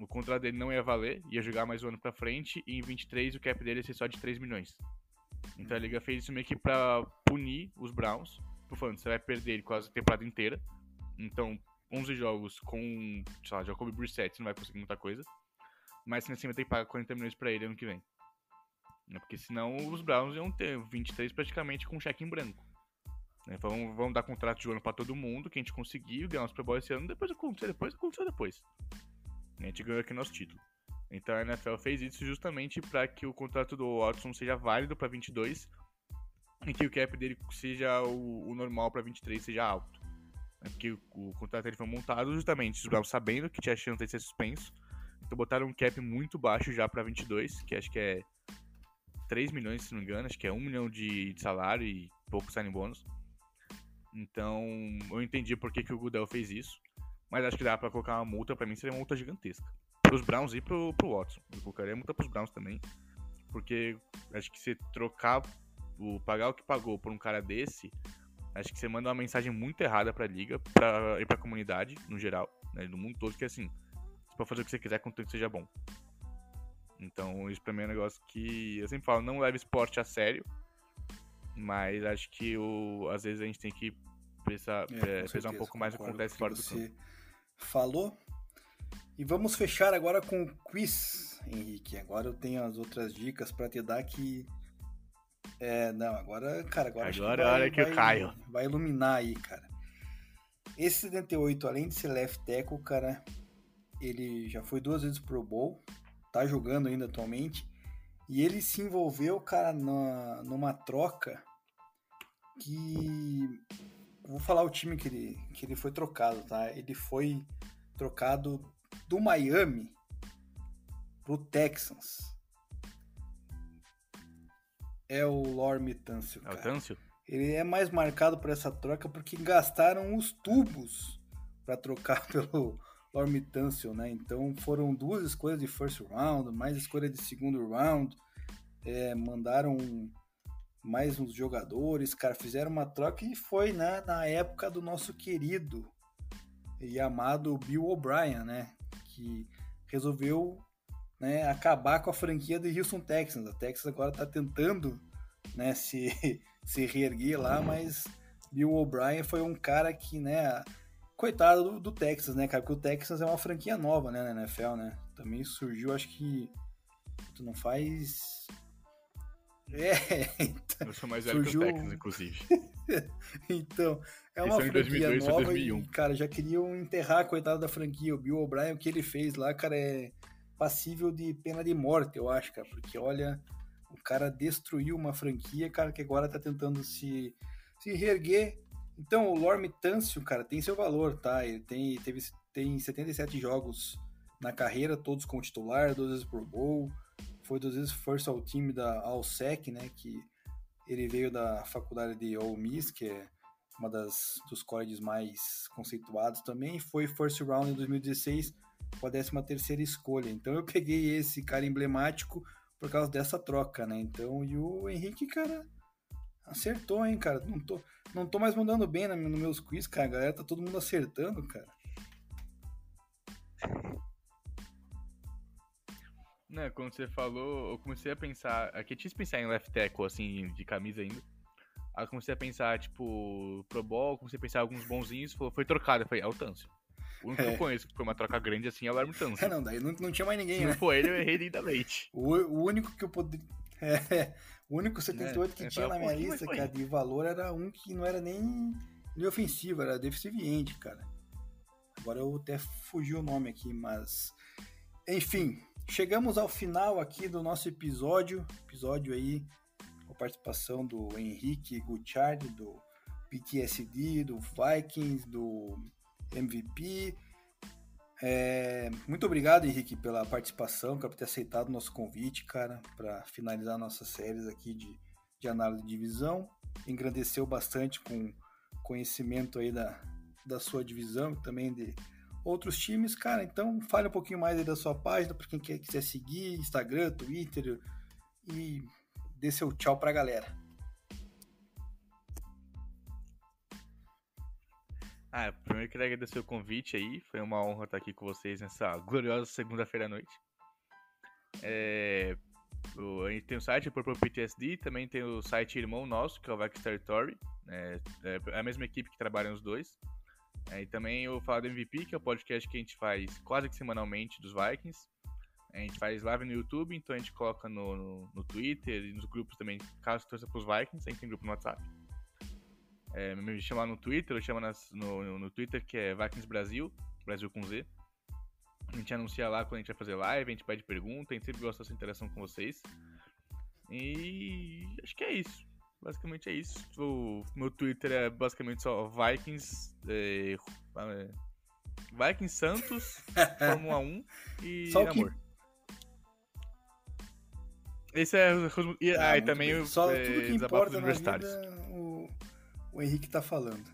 o contrato dele não ia valer, ia jogar mais um ano para frente, e em 23 o cap dele ia ser só de 3 milhões. Então a liga fez isso meio que pra punir os Browns, por falando, você vai perder ele quase a temporada inteira. Então, 11 jogos com, sei lá, Jacoby Brissett, você não vai conseguir muita coisa. Mas assim vai ter que pagar 40 milhões pra ele ano que vem. Né, porque senão os Browns iam ter 23 praticamente com cheque em branco. Né, vamos, vamos dar contrato de ano pra todo mundo, que a gente conseguiu, ganhar uns Pro Bowl esse ano, depois acontecer depois, acontecer depois. A gente ganhou aqui nosso título. Então a NFL fez isso justamente para que o contrato do Watson seja válido para 22 e que o cap dele seja o, o normal para 23 seja alto. Né? Porque o, o contrato dele foi montado justamente sabendo que tinha chance de ser suspenso. Então botaram um cap muito baixo já para 22, que acho que é 3 milhões, se não me engano, acho que é 1 milhão de, de salário e pouco signing bônus. Então, eu entendi por que, que o Goodell fez isso. Mas acho que dá pra colocar uma multa, pra mim seria uma multa gigantesca. Pros Browns e pro, pro Watson. Eu colocaria multa pros Browns também. Porque acho que se trocar, o, pagar o que pagou por um cara desse, acho que você manda uma mensagem muito errada pra liga pra, e pra comunidade, no geral, né, no mundo todo, que assim, você pode fazer o que você quiser, contanto que seja bom. Então, isso pra mim é um negócio que eu sempre falo, não leve esporte a sério, mas acho que o, às vezes a gente tem que pensar, é, é, pensar um pouco mais no que acontece fora do campo falou. E vamos fechar agora com o quiz, Henrique. Agora eu tenho as outras dicas para te dar que. É, não, agora, cara, agora. Agora é a hora que eu caio. Vai iluminar aí, cara. Esse 78, além de ser left tackle, cara, ele já foi duas vezes pro Bowl, tá jogando ainda atualmente. E ele se envolveu, cara, na, numa troca que vou falar o time que ele, que ele foi trocado, tá? Ele foi trocado do Miami pro Texans. É o Lorme Tâncio, É o Tâncio? Ele é mais marcado por essa troca porque gastaram os tubos para trocar pelo Lorme Tâncio, né? Então foram duas escolhas de first round, mais escolha de segundo round. É, mandaram mais uns jogadores, cara, fizeram uma troca e foi né, na época do nosso querido e amado Bill O'Brien, né? Que resolveu né, acabar com a franquia do Houston Texans. A Texas agora está tentando né, se, se reerguer lá, mas Bill O'Brien foi um cara que, né, coitado do, do, Texas, né, cara? Porque o Texas é uma franquia nova, né, na NFL, né? Também surgiu, acho que tu não faz é, então, Eu sou mais velho surgiu... que os Texans, inclusive. então, é uma franquia 2002, nova 2001. e, cara, já queriam enterrar a coitada da franquia. O Bill O'Brien, o que ele fez lá, cara, é passível de pena de morte, eu acho, cara. Porque, olha, o cara destruiu uma franquia, cara, que agora tá tentando se, se reerguer. Então, o Lorme Tâncio, cara, tem seu valor, tá? Ele tem, teve, tem 77 jogos na carreira, todos como titular, duas vezes por gol foi duas vezes first all team da All-Sec, né, que ele veio da faculdade de Ole Miss, que é uma das dos colleges mais conceituados também, foi first round em 2016 com a 13 terceira escolha. Então eu peguei esse cara emblemático por causa dessa troca, né? Então, e o Henrique, cara, acertou, hein, cara. Não tô, não tô mais mandando bem nos no meus quiz, cara. A galera tá todo mundo acertando, cara. Não, quando você falou, eu comecei a pensar. Aqui eu tinha que pensar em left tackle, assim, de camisa ainda. Aí eu comecei a pensar, tipo, Pro Bowl, comecei a pensar em alguns bonzinhos, falou, foi trocado. Eu falei, é o Tâncio. O único é. que eu conheço que foi uma troca grande assim é o Larmo É, não, daí não, não tinha mais ninguém, Se né? não foi ele, eu errei lindamente. O, o único que eu poderia. É, o único 78 é, que tinha na minha lista, cara, de valor era um que não era nem, nem ofensivo, era defensive end, cara. Agora eu até fugi o nome aqui, mas. Enfim, chegamos ao final aqui do nosso episódio. Episódio aí com a participação do Henrique Gutchard, do PTSD, do Vikings, do MVP. É, muito obrigado, Henrique, pela participação, por ter aceitado o nosso convite, cara, para finalizar nossas séries aqui de, de análise de divisão. Engrandeceu bastante com conhecimento aí da, da sua divisão, também de outros times, cara. Então, fale um pouquinho mais aí da sua página, para quem quer, quiser seguir, Instagram, Twitter, e dê seu tchau para a galera. Ah, primeiro queria agradecer o convite aí. Foi uma honra estar aqui com vocês nessa gloriosa segunda-feira à noite. É, a gente tem o site Purple PTSD, também tem o site irmão nosso, que é o Vex Territory. É, é a mesma equipe que trabalha nos dois. É, e também o Falar do MVP, que é o podcast que a gente faz quase que semanalmente dos Vikings. A gente faz live no YouTube, então a gente coloca no, no, no Twitter e nos grupos também, caso torça pros Vikings, a gente tem grupo no WhatsApp. É, me chama no Twitter, eu chamo nas, no, no Twitter que é Vikings Brasil, Brasil com Z. A gente anuncia lá quando a gente vai fazer live, a gente pede pergunta, a gente sempre gosta dessa interação com vocês. E acho que é isso. Basicamente é isso. O meu Twitter é basicamente só Vikings. É, é Vikings Santos, Fórmula 1 e só amor. Que... Esse é. E, ah, ah e também o. Só é, tudo que importa vida, o, o Henrique tá falando.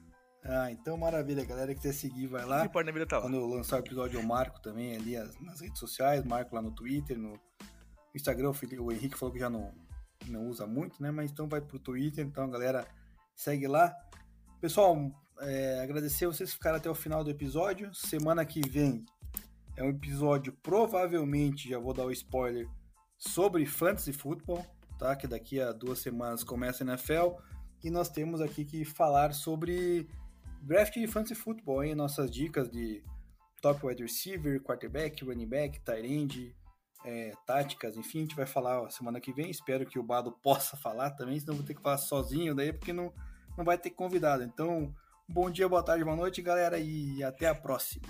Ah, então maravilha, galera que quiser seguir, vai lá. Na vida tá lá. Quando eu lançar o episódio, eu marco também ali as, nas redes sociais, marco lá no Twitter, no Instagram, o Henrique falou que já não, não usa muito, né? Mas então vai pro Twitter, então galera segue lá. Pessoal, é, agradecer vocês que ficaram até o final do episódio. Semana que vem é um episódio, provavelmente, já vou dar o spoiler, sobre Fantasy Football, tá? Que daqui a duas semanas começa a NFL. E nós temos aqui que falar sobre draft de Fantasy Football, hein? Nossas dicas de top wide receiver, quarterback, running back, tight end, é, táticas, enfim, a gente vai falar semana que vem. Espero que o Bado possa falar também, senão vou ter que falar sozinho daí, porque não, não vai ter convidado. Então, bom dia, boa tarde, boa noite, galera, e até a próxima.